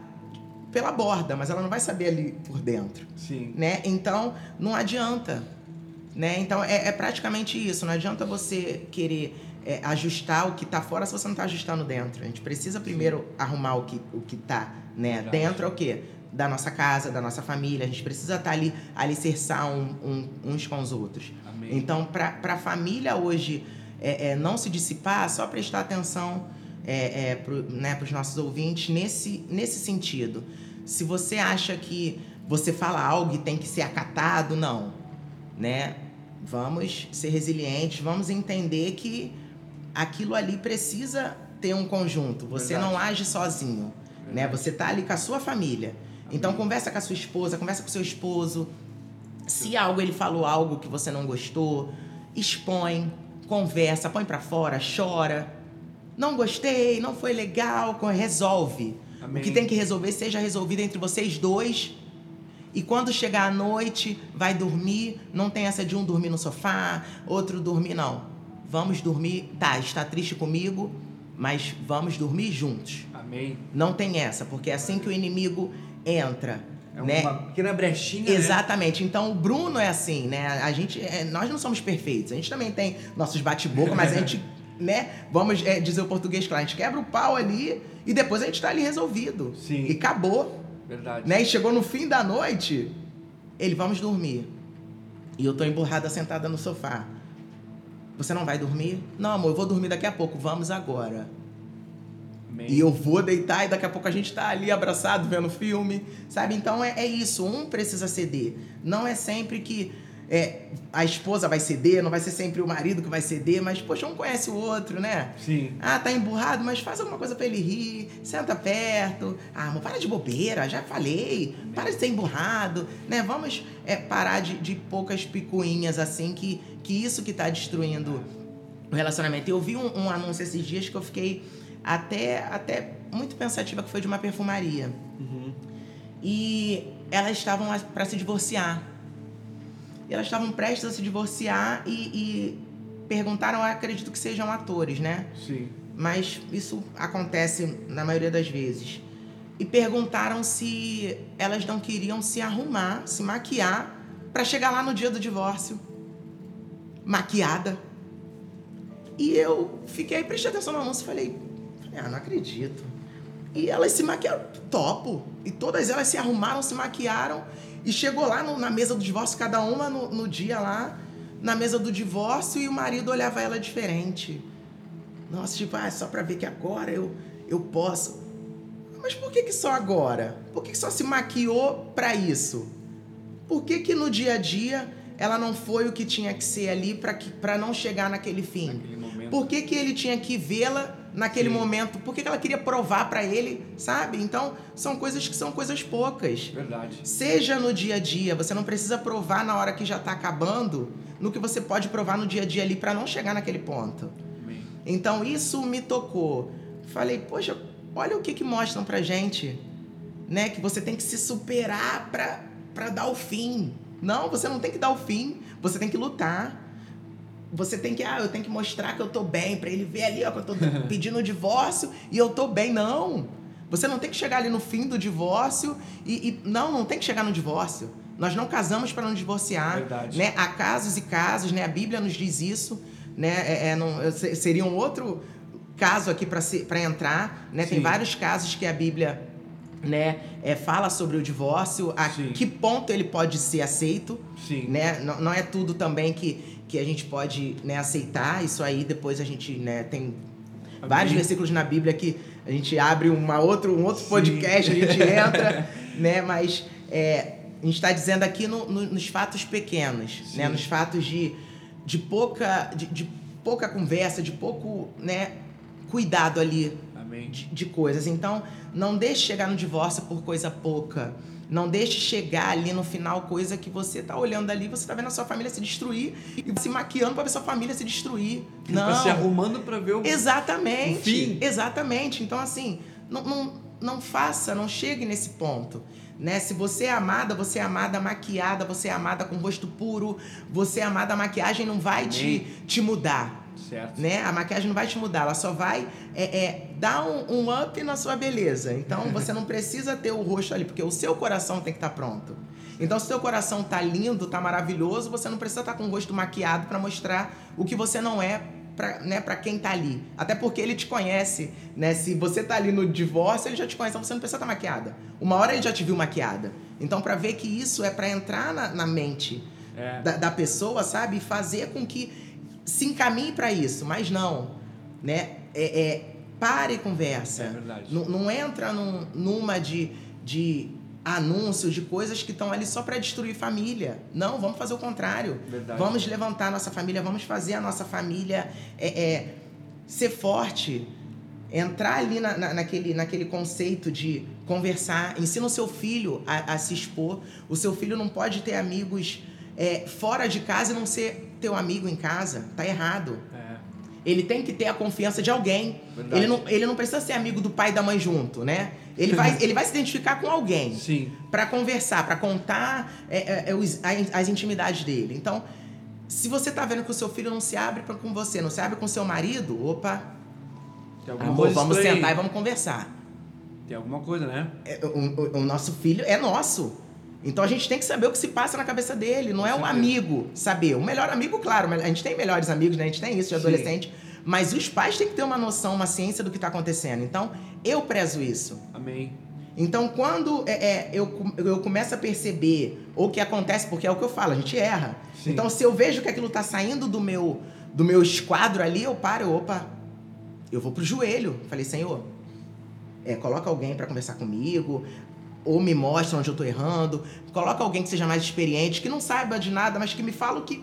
pela borda, mas ela não vai saber ali por dentro. Sim. Né? Então, não adianta. Né? Então, é, é praticamente isso. Não adianta você querer é, ajustar o que está fora se você não está ajustando dentro. A gente precisa primeiro Sim. arrumar o que o está né? dentro. É o quê? Da nossa casa, da nossa família. A gente precisa estar tá ali, alicerçar um, um, uns com os outros. Amém. Então, para a família hoje é, é, não se dissipar, só prestar atenção é, é, para né, os nossos ouvintes nesse, nesse sentido. Se você acha que você fala algo e tem que ser acatado, não. Né? Vamos ser resilientes, vamos entender que aquilo ali precisa ter um conjunto. Você Verdade. não age sozinho, Verdade. né? Você tá ali com a sua família. Então conversa com a sua esposa, conversa com o seu esposo. Se algo ele falou algo que você não gostou, expõe, conversa, põe para fora, chora. Não gostei, não foi legal, resolve. Amém. O que tem que resolver seja resolvido entre vocês dois e quando chegar a noite, vai dormir, não tem essa de um dormir no sofá, outro dormir, não. Vamos dormir, tá, está triste comigo, mas vamos dormir juntos. Amém. Não tem essa, porque é assim que o inimigo entra. É né? uma pequena brechinha. Né? Exatamente. Né? Então o Bruno é assim, né? A gente, é, nós não somos perfeitos. A gente também tem nossos bate-boca, mas a gente, <laughs> né? Vamos é, dizer o português claro. A gente quebra o pau ali e depois a gente está ali resolvido. Sim. E acabou. Verdade. Né? E chegou no fim da noite, ele, vamos dormir. E eu tô emburrada sentada no sofá. Você não vai dormir? Não, amor, eu vou dormir daqui a pouco. Vamos agora. E eu vou deitar e daqui a pouco a gente tá ali abraçado vendo filme, sabe? Então é, é isso. Um precisa ceder. Não é sempre que é, a esposa vai ceder, não vai ser sempre o marido que vai ceder, mas, poxa, um conhece o outro, né? Sim. Ah, tá emburrado, mas faz alguma coisa para ele rir, senta perto. Ah, amor, para de bobeira, já falei, para de ser emburrado, né? Vamos é, parar de, de poucas picuinhas, assim, que, que isso que tá destruindo o relacionamento. Eu vi um, um anúncio esses dias que eu fiquei até, até muito pensativa, que foi de uma perfumaria. Uhum. E elas estavam para se divorciar. E elas estavam prestes a se divorciar e, e perguntaram, acredito que sejam atores, né? Sim. Mas isso acontece na maioria das vezes. E perguntaram se elas não queriam se arrumar, se maquiar, para chegar lá no dia do divórcio. Maquiada. E eu fiquei, prestei atenção no anúncio e falei, ah, não acredito. E elas se maquiaram, topo. E todas elas se arrumaram, se maquiaram e chegou lá no, na mesa do divórcio, cada uma no, no dia lá, na mesa do divórcio e o marido olhava ela diferente. Nossa, tipo, ah, só para ver que agora eu, eu posso. Mas por que, que só agora? Por que, que só se maquiou para isso? Por que, que no dia a dia ela não foi o que tinha que ser ali para não chegar naquele fim? Naquele por que, que ele tinha que vê-la naquele Sim. momento? Por que, que ela queria provar para ele, sabe? Então, são coisas que são coisas poucas. Verdade. Seja no dia a dia, você não precisa provar na hora que já está acabando, no que você pode provar no dia a dia ali para não chegar naquele ponto. Amém. Então, isso me tocou. Falei, poxa, olha o que que mostram pra gente, né? Que você tem que se superar para para dar o fim. Não, você não tem que dar o fim, você tem que lutar. Você tem que, ah, eu tenho que mostrar que eu tô bem, para ele ver ali, ó, que eu tô <laughs> pedindo o divórcio e eu tô bem. Não. Você não tem que chegar ali no fim do divórcio e, e não, não tem que chegar no divórcio. Nós não casamos para não divorciar, Verdade. né? Há casos e casos, né? A Bíblia nos diz isso, né? É, é, não, seria um outro caso aqui para entrar, né? Sim. Tem vários casos que a Bíblia né, é, fala sobre o divórcio, a Sim. que ponto ele pode ser aceito, Sim. né? Não, não é tudo também que, que a gente pode né, aceitar. Isso aí depois a gente né, tem a vários versículos na Bíblia que a gente abre uma outro, um outro podcast, a gente <laughs> entra, né? Mas é, a gente está dizendo aqui no, no, nos fatos pequenos, né? Nos fatos de, de pouca de, de pouca conversa, de pouco, né? Cuidado ali de, de coisas. Então, não deixe chegar no divórcio por coisa pouca. Não deixe chegar ali no final coisa que você tá olhando ali, você tá vendo a sua família se destruir e se maquiando para ver sua família se destruir. Não. Tá se arrumando para ver o Exatamente. O fim. Exatamente. Então assim, não, não, não faça, não chegue nesse ponto. Né? Se você é amada, você é amada maquiada, você é amada com rosto puro, você é amada, a maquiagem não vai te, te mudar. Certo. Né? A maquiagem não vai te mudar, ela só vai é, é, dar um, um, up na sua beleza. Então <laughs> você não precisa ter o rosto ali, porque o seu coração tem que estar tá pronto. Então, se o seu coração tá lindo, tá maravilhoso, você não precisa estar tá com o rosto maquiado para mostrar o que você não é para né, pra quem tá ali. Até porque ele te conhece, né? Se você tá ali no divórcio, ele já te conhece, então você não precisa estar tá maquiada. Uma hora ele já te viu maquiada. Então, para ver que isso é para entrar na, na mente é. da, da pessoa, sabe? E fazer com que se encaminhe para isso, mas não, né? É, é pare e conversa. É verdade. Não, não entra num, numa de, de anúncios, de coisas que estão ali só para destruir família. Não, vamos fazer o contrário. Verdade. Vamos levantar a nossa família, vamos fazer a nossa família é, é ser forte. Entrar ali na, na, naquele, naquele conceito de conversar. Ensina o seu filho a, a se expor. O seu filho não pode ter amigos é, fora de casa e não ser teu amigo em casa. Tá errado. É. Ele tem que ter a confiança de alguém. Ele não, ele não precisa ser amigo do pai e da mãe junto, né? Ele vai, <laughs> ele vai se identificar com alguém. Para conversar, para contar é, é, é os, as intimidades dele. Então, se você tá vendo que o seu filho não se abre com você, não se abre com seu marido, opa. Amor, vamos sentar e vamos conversar. Tem alguma coisa, né? É, o, o, o nosso filho é nosso. Então a gente tem que saber o que se passa na cabeça dele, não é o amigo saber. O melhor amigo, claro, a gente tem melhores amigos, né? A gente tem isso de adolescente. Sim. Mas os pais têm que ter uma noção, uma ciência do que está acontecendo. Então, eu prezo isso. Amém. Então, quando é, é, eu, eu começo a perceber o que acontece, porque é o que eu falo, a gente erra. Sim. Então, se eu vejo que aquilo está saindo do meu, do meu esquadro ali, eu paro, opa, eu vou pro joelho. Falei, Senhor, é, coloca alguém para conversar comigo, ou me mostra onde eu estou errando, coloca alguém que seja mais experiente, que não saiba de nada, mas que me fala o que,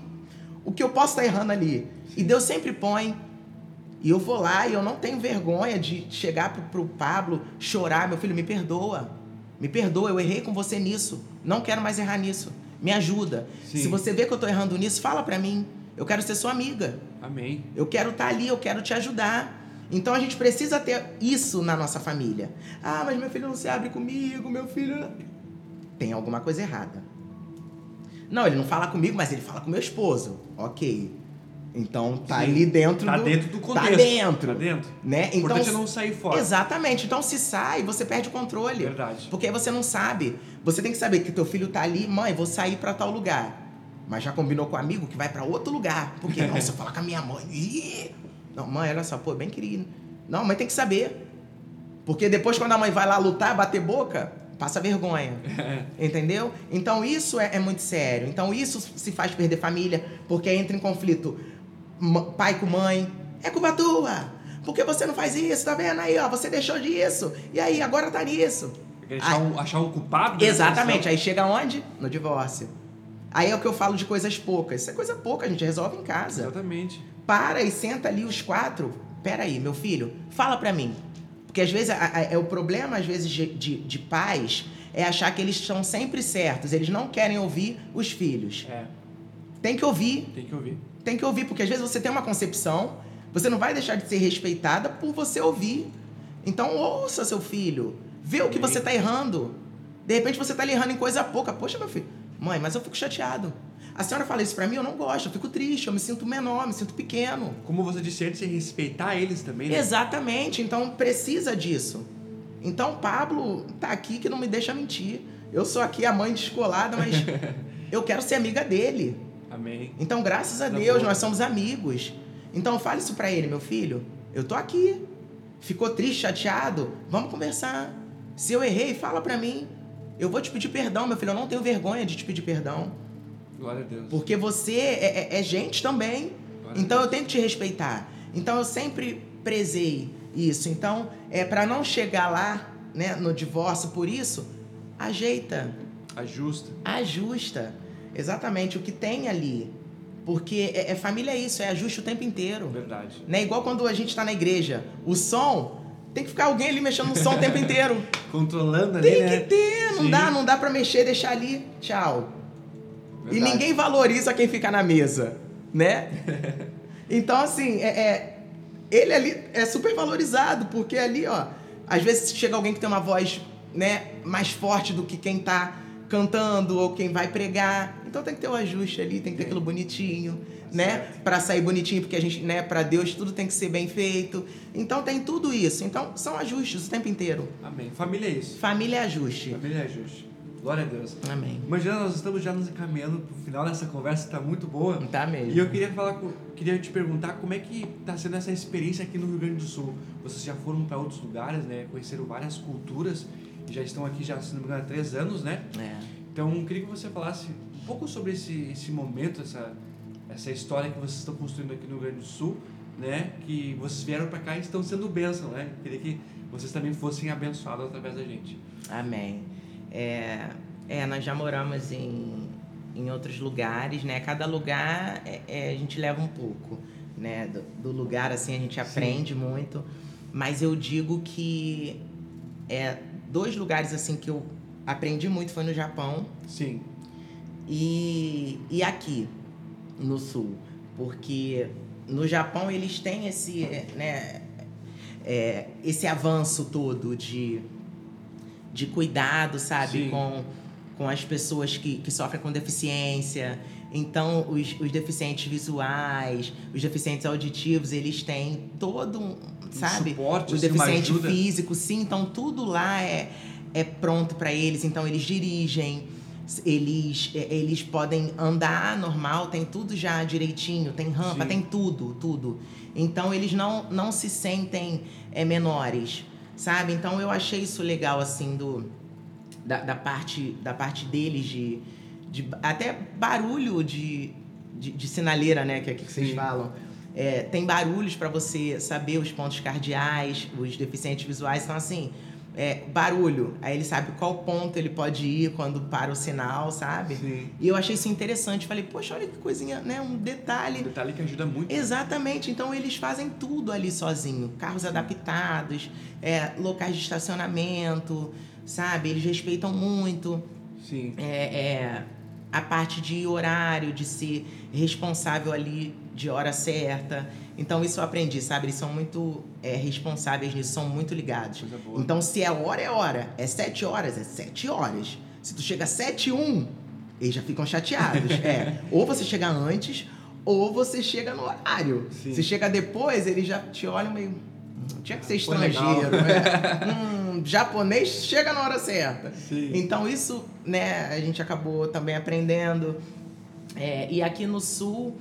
o que eu posso estar errando ali. E Deus sempre põe. E eu vou lá e eu não tenho vergonha de chegar pro, pro Pablo, chorar, meu filho, me perdoa. Me perdoa, eu errei com você nisso. Não quero mais errar nisso. Me ajuda. Sim. Se você vê que eu estou errando nisso, fala para mim. Eu quero ser sua amiga. Amém. Eu quero estar tá ali, eu quero te ajudar. Então a gente precisa ter isso na nossa família. Ah, mas meu filho não se abre comigo, meu filho. Tem alguma coisa errada. Não, ele não fala comigo, mas ele fala com meu esposo. Ok. Então tá Sim, ali dentro tá do. dentro do tá contexto. Tá dentro. Tá dentro. Né? Então, Importante é não sair fora. Exatamente. Então se sai, você perde o controle. Verdade. Porque aí você não sabe. Você tem que saber que teu filho tá ali, mãe, vou sair para tal lugar. Mas já combinou com o amigo que vai para outro lugar. Porque, <laughs> não, se eu falar com a minha mãe. Ih, não, mãe, olha só, pô, bem querido. Não, a mãe tem que saber. Porque depois, quando a mãe vai lá lutar, bater boca, passa vergonha. <laughs> Entendeu? Então isso é, é, muito sério. Então isso se faz perder família, porque entra em conflito pai com mãe. É culpa tua! Por que você não faz isso? Tá vendo aí, ó? Você deixou disso. E aí, agora tá nisso. Achar, um, achar um culpado? Exatamente. Aí chega onde? No divórcio. Aí é o que eu falo de coisas poucas. Isso é coisa pouca, a gente resolve em casa. Exatamente. Para e senta ali os quatro. Pera aí, meu filho, fala pra mim. Porque às vezes é o problema, às vezes, de, de, de, pais é achar que eles são sempre certos. Eles não querem ouvir os filhos. É. Tem que ouvir. Tem que ouvir. Tem que ouvir, porque às vezes você tem uma concepção, você não vai deixar de ser respeitada por você ouvir. Então ouça seu filho. Vê o que você está errando. De repente você está errando em coisa pouca. Poxa, meu filho, Mãe, mas eu fico chateado. A senhora fala isso pra mim, eu não gosto, eu fico triste, eu me sinto menor, me sinto pequeno. Como você disse antes, respeitar eles também, né? Exatamente, então precisa disso. Então Pablo tá aqui que não me deixa mentir. Eu sou aqui a mãe descolada, mas <laughs> eu quero ser amiga dele. Amém. Então, graças a tá Deus, nós somos amigos. Então, fale isso para ele, meu filho. Eu tô aqui. Ficou triste, chateado? Vamos conversar. Se eu errei, fala para mim. Eu vou te pedir perdão, meu filho. Eu não tenho vergonha de te pedir perdão. Glória a Deus. Porque você é, é, é gente também. Glória então eu tenho que te respeitar. Então eu sempre prezei isso. Então, é para não chegar lá, né, no divórcio por isso, ajeita. Ajusta. Ajusta. Exatamente o que tem ali. Porque é, é família é isso, é ajuste o tempo inteiro. Verdade. Né? Igual quando a gente está na igreja. O som tem que ficar alguém ali mexendo no som o tempo inteiro. <laughs> Controlando ali, Tem né? que ter, não Sim. dá, não dá para mexer, deixar ali, tchau. Verdade. E ninguém valoriza quem fica na mesa, né? <laughs> então, assim, é, é, ele ali é super valorizado, porque ali, ó, às vezes chega alguém que tem uma voz, né, mais forte do que quem tá cantando ou quem vai pregar. Então tem que ter o um ajuste ali, tem que ter aquilo bonitinho né? Para sair bonitinho, porque a gente, né, para Deus tudo tem que ser bem feito. Então tem tudo isso. Então são ajustes o tempo inteiro. Amém. Família é isso. Família é ajuste. Família é ajuste. Glória a Deus. Amém. Imagina, nós estamos já nos encaminhando para o final dessa conversa, está muito boa. Tá mesmo. E eu queria falar, queria te perguntar como é que está sendo essa experiência aqui no Rio Grande do Sul. Vocês já foram para outros lugares, né? Conheceram várias culturas já estão aqui já, se não me engano, há três anos, né? É. Então, eu queria que você falasse um pouco sobre esse, esse momento, essa essa história que vocês estão construindo aqui no Rio Grande do Sul, né? Que vocês vieram para cá e estão sendo bênção, né? Queria que vocês também fossem abençoados através da gente. Amém. É, é nós já moramos em, em outros lugares, né? Cada lugar é, é, a gente leva um pouco, né? Do, do lugar assim a gente aprende Sim. muito, mas eu digo que é dois lugares assim que eu aprendi muito foi no Japão. Sim. E, e aqui no sul, porque no Japão eles têm esse, né, é, esse avanço todo de, de cuidado, sabe, com, com as pessoas que, que sofrem com deficiência. Então, os, os deficientes visuais, os deficientes auditivos, eles têm todo um, sabe? Um suporte, o assim, deficiente físico, sim. Então, tudo lá é, é pronto para eles. Então, eles dirigem eles, é, eles podem andar normal, tem tudo já direitinho, tem rampa, Sim. tem tudo, tudo. Então eles não, não se sentem é, menores, sabe? Então eu achei isso legal, assim, do, da, da parte, da parte deles, de, de até barulho de, de, de sinaleira, né? Que é aqui que vocês Sim. falam. É, tem barulhos para você saber os pontos cardeais, os deficientes visuais. Então, assim, é, barulho. Aí ele sabe qual ponto ele pode ir quando para o sinal, sabe? Sim. E eu achei isso interessante. Falei, poxa, olha que coisinha, né? Um detalhe. Um detalhe que ajuda muito. Exatamente. Então eles fazem tudo ali sozinho. Carros adaptados, é, locais de estacionamento, sabe? Eles respeitam muito. Sim. É, é, a parte de horário, de ser responsável ali de hora certa. Então isso eu aprendi, sabe? Eles são muito é, responsáveis nisso, são muito ligados. Então se é hora, é hora. É sete horas, é sete horas. Se tu chega sete e um, eles já ficam chateados. <laughs> é. Ou você chega antes, ou você chega no horário. Sim. Se chega depois, eles já te olham meio. Hum, tinha que ser estrangeiro, né? <laughs> hum, japonês chega na hora certa. Sim. Então isso, né, a gente acabou também aprendendo. É, e aqui no sul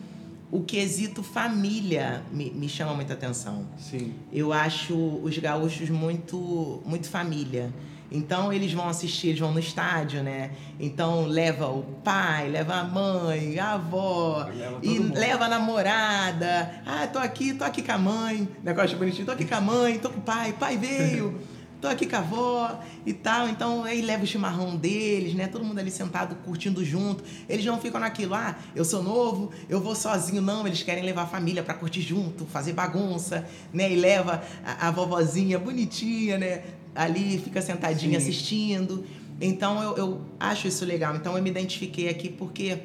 o quesito família me, me chama muita atenção. Sim. Eu acho os gaúchos muito, muito família. Então eles vão assistir, eles vão no estádio, né? Então leva o pai, leva a mãe, a avó, leva e mundo. leva a namorada. Ah, tô aqui, tô aqui com a mãe. Negócio bonitinho, tô aqui com a mãe, tô com o pai, pai veio. <laughs> tô aqui com a avó e tal. Então aí leva o chimarrão deles, né? Todo mundo ali sentado curtindo junto. Eles não ficam naquilo, ah, eu sou novo, eu vou sozinho, não. Eles querem levar a família para curtir junto, fazer bagunça, né? E leva a, a vovozinha bonitinha, né? ali, fica sentadinha Sim. assistindo. Então eu, eu acho isso legal. Então eu me identifiquei aqui porque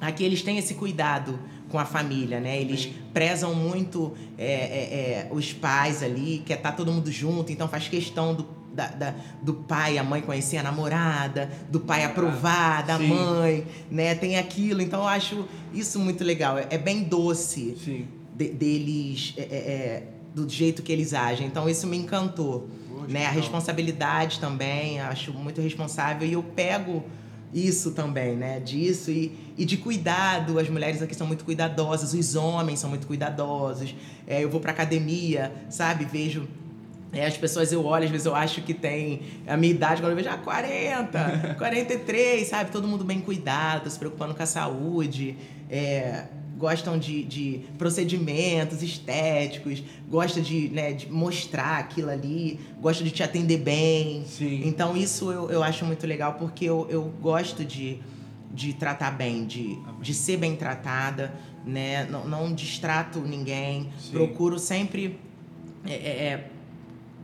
aqui eles têm esse cuidado com a família, né? Eles prezam muito é, é, é, os pais ali, quer estar tá todo mundo junto, então faz questão do, da, da, do pai, a mãe conhecer a namorada, do pai aprovar, da Sim. mãe, né? Tem aquilo. Então eu acho isso muito legal. É, é bem doce de, deles, é, é, do jeito que eles agem. Então isso me encantou né? A responsabilidade também, acho muito responsável. E eu pego isso também, né? Disso e, e de cuidado. As mulheres aqui são muito cuidadosas, os homens são muito cuidadosos. É, eu vou pra academia, sabe? Vejo. É, as pessoas eu olho, às vezes eu acho que tem a minha idade, quando eu vejo, ah, 40, 43, <laughs> sabe? Todo mundo bem cuidado, se preocupando com a saúde. É, gostam de, de procedimentos estéticos, gosta de, né, de mostrar aquilo ali, gosta de te atender bem. Sim. Então isso eu, eu acho muito legal porque eu, eu gosto de, de tratar bem, de, de ser bem tratada, né? Não, não distrato ninguém, Sim. procuro sempre é, é, é,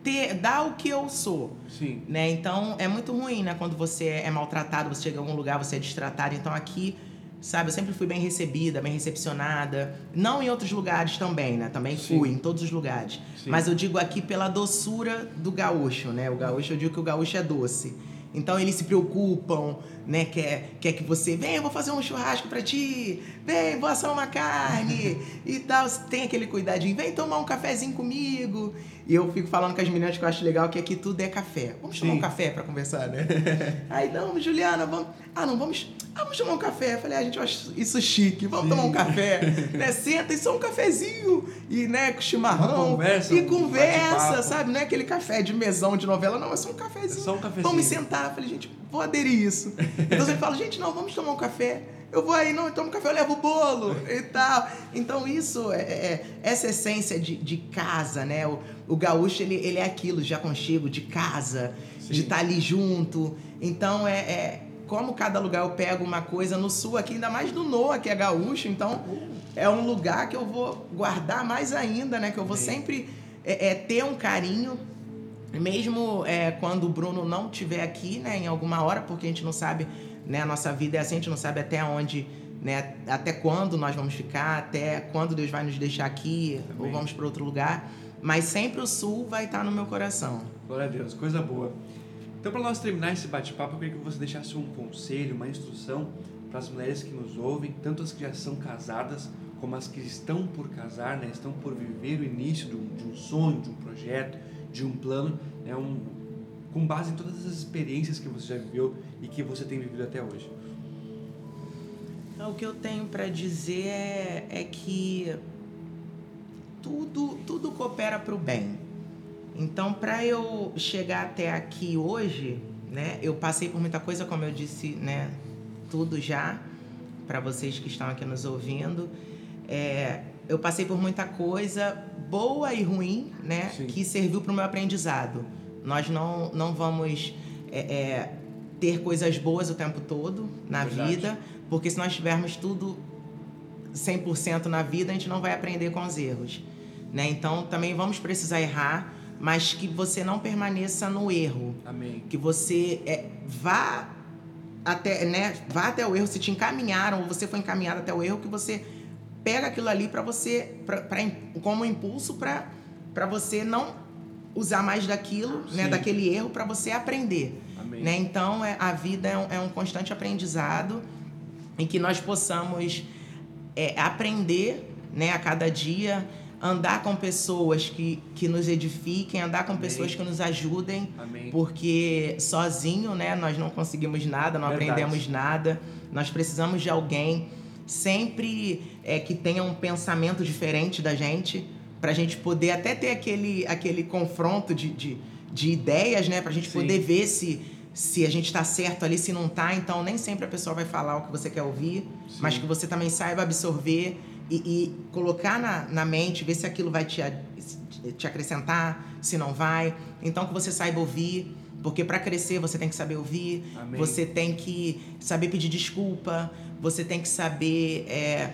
ter, dar o que eu sou. Sim. Né? Então é muito ruim, né? Quando você é maltratado, você chega em algum lugar, você é destratado. Então aqui sabe? Eu sempre fui bem recebida, bem recepcionada. Não em outros lugares também, né? Também Sim. fui, em todos os lugares. Sim. Mas eu digo aqui pela doçura do gaúcho, né? O gaúcho, eu digo que o gaúcho é doce. Então eles se preocupam, né? Quer, quer que você, vem, eu vou fazer um churrasco para ti, vem, vou assar uma carne <laughs> e tal. Tem aquele cuidadinho, vem tomar um cafezinho comigo. E eu fico falando com as meninas que eu acho legal que aqui tudo é café. Vamos Sim. tomar um café para conversar, né? <laughs> Aí, não, Juliana, vamos. Ah, não, vamos. Ah, vamos tomar um café. Eu falei, ah, gente, eu acho isso chique. Vamos Sim. tomar um café. <laughs> né? Senta e só um cafezinho. E, né, com chimarrão. Conversa, e conversa, sabe? Não é aquele café de mesão de novela, não, é só um cafezinho. É só um cafezinho. Vamos sentar. Eu falei, gente, vou aderir isso. <laughs> então você fala, gente, não, vamos tomar um café. Eu vou aí, não, eu tomo café, eu levo o bolo e tal. Então, isso é, é, é essa essência de, de casa, né? O, o gaúcho, ele, ele é aquilo de aconchego, de casa, Sim. de estar tá ali junto. Então, é, é como cada lugar eu pego uma coisa no sul aqui, ainda mais do Noa, que é gaúcho, então é um lugar que eu vou guardar mais ainda, né? Que eu vou Sim. sempre é, é, ter um carinho, mesmo é, quando o Bruno não estiver aqui, né? Em alguma hora, porque a gente não sabe, né? A nossa vida é assim, a gente não sabe até onde, né? Até quando nós vamos ficar, até quando Deus vai nos deixar aqui Também. ou vamos para outro lugar. Mas sempre o sul vai estar no meu coração. Glória a Deus, coisa boa. Então, para nós terminar esse bate-papo, eu queria que você deixasse um conselho, uma instrução para as mulheres que nos ouvem, tanto as que já são casadas, como as que estão por casar, né, estão por viver o início de um, de um sonho, de um projeto, de um plano, né, um, com base em todas as experiências que você já viveu e que você tem vivido até hoje. O que eu tenho para dizer é, é que tudo, tudo coopera para o bem então, para eu chegar até aqui hoje, né, eu passei por muita coisa, como eu disse, né, tudo já para vocês que estão aqui nos ouvindo. É, eu passei por muita coisa boa e ruim, né, Sim. que serviu para o meu aprendizado. Nós não, não vamos é, é, ter coisas boas o tempo todo na Verdade. vida, porque se nós tivermos tudo 100% na vida, a gente não vai aprender com os erros. Né? Então, também vamos precisar errar, mas que você não permaneça no erro. Amém. Que você é, vá até, né, vá até o erro, se te encaminharam ou você foi encaminhado até o erro, que você pega aquilo ali para você, pra, pra, como impulso para você não usar mais daquilo, né, daquele erro, para você aprender. Amém. Né? Então, é, a vida é um, é um, constante aprendizado em que nós possamos é, aprender né, a cada dia andar com pessoas que, que nos edifiquem, andar com Amém. pessoas que nos ajudem, Amém. porque sozinho, né, nós não conseguimos nada, não Verdade. aprendemos nada. Nós precisamos de alguém sempre é, que tenha um pensamento diferente da gente, para a gente poder até ter aquele, aquele confronto de, de, de ideias, né? Pra gente Sim. poder ver se, se a gente está certo ali, se não tá. Então, nem sempre a pessoa vai falar o que você quer ouvir, Sim. mas que você também saiba absorver e, e, colocar na, na mente, ver se aquilo vai te, te acrescentar, se não vai. Então, que você saiba ouvir. Porque para crescer você tem que saber ouvir, Amém. você tem que saber pedir desculpa, você tem que saber é,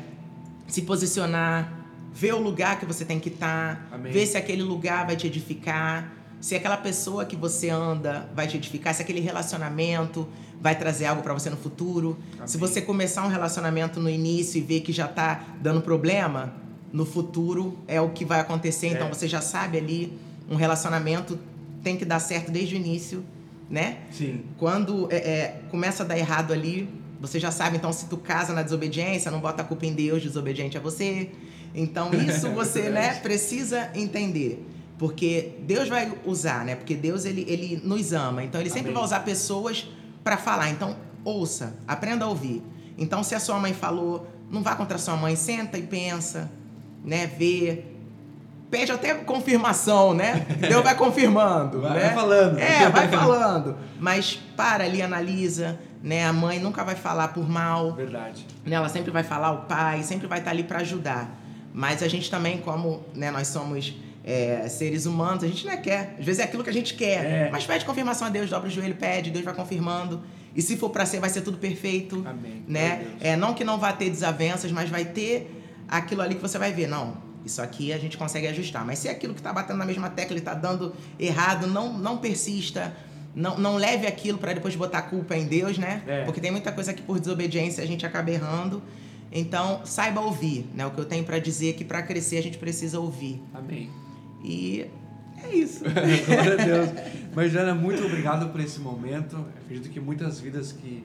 se posicionar, ver o lugar que você tem que estar, tá, ver se aquele lugar vai te edificar, se aquela pessoa que você anda vai te edificar, se aquele relacionamento vai trazer algo para você no futuro. Amém. Se você começar um relacionamento no início e ver que já está dando problema, no futuro é o que vai acontecer. Então, é. Então você já sabe ali, um relacionamento tem que dar certo desde o início, né? Sim. Quando é, é, começa a dar errado ali, você já sabe. Então, se tu casa na desobediência, não bota a culpa em Deus, desobediente a você. Então, <laughs> isso você, né, precisa entender. Porque Deus vai usar, né? Porque Deus ele, ele nos ama. Então ele sempre Amém. vai usar pessoas para falar. Então ouça, aprenda a ouvir. Então se a sua mãe falou, não vá contra a sua mãe, senta e pensa, né? Vê, pede até confirmação, né? <laughs> Deus vai confirmando, vai, né? vai falando. É, vai <laughs> falando. Mas para ali, analisa, né? A mãe nunca vai falar por mal. Verdade. Né? Ela sempre vai falar o pai, sempre vai estar ali para ajudar. Mas a gente também, como né, nós somos é, seres humanos, a gente não é quer. Às vezes é aquilo que a gente quer. É. Mas pede confirmação a Deus, dobra o joelho, pede, Deus vai confirmando. E se for para ser, vai ser tudo perfeito. Amém. Né? É, não que não vá ter desavenças, mas vai ter aquilo ali que você vai ver. Não, isso aqui a gente consegue ajustar. Mas se é aquilo que está batendo na mesma tecla e está dando errado, não, não persista. Não, não leve aquilo para depois botar a culpa em Deus, né? É. Porque tem muita coisa que por desobediência a gente acaba errando. Então, saiba ouvir, né? O que eu tenho para dizer é que para crescer a gente precisa ouvir. Amém. E é isso. <laughs> Glória a Deus. Mas, Jana, muito obrigado por esse momento. Acredito que muitas vidas que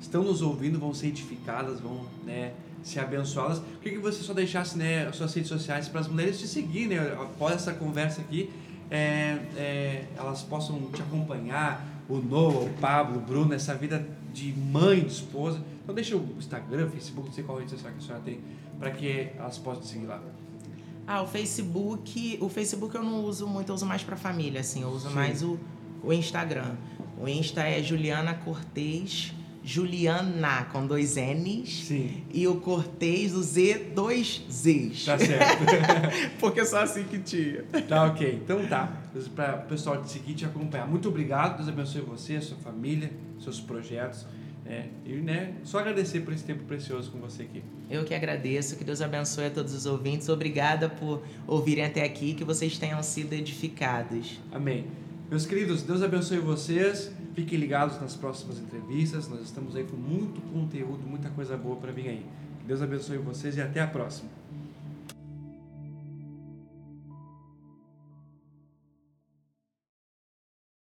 estão nos ouvindo vão ser edificadas, vão né, ser abençoadas. Eu queria que você só deixasse né, suas redes sociais para as mulheres te seguir, né, após essa conversa aqui, é, é, elas possam te acompanhar, o Noah, o Pablo, o Bruno, essa vida de mãe, de esposa. Então deixa o Instagram, Facebook, não sei qual rede social que a senhora tem, para que elas possam te seguir lá. Ah, o Facebook. O Facebook eu não uso muito, eu uso mais para família, assim. Eu uso Sim. mais o, o Instagram. O Insta é Juliana Cortez. Juliana com dois N's. Sim. E o Cortez, o Z, dois Z's. Tá certo. <laughs> Porque é só assim que tinha. Tá ok. Então tá. Para o pessoal te seguir te acompanhar. Muito obrigado. Deus abençoe você, a sua família, seus projetos. É, e né, só agradecer por esse tempo precioso com você aqui. Eu que agradeço, que Deus abençoe a todos os ouvintes. Obrigada por ouvirem até aqui, que vocês tenham sido edificados. Amém. Meus queridos, Deus abençoe vocês. Fiquem ligados nas próximas entrevistas. Nós estamos aí com muito conteúdo, muita coisa boa para vir aí. Deus abençoe vocês e até a próxima.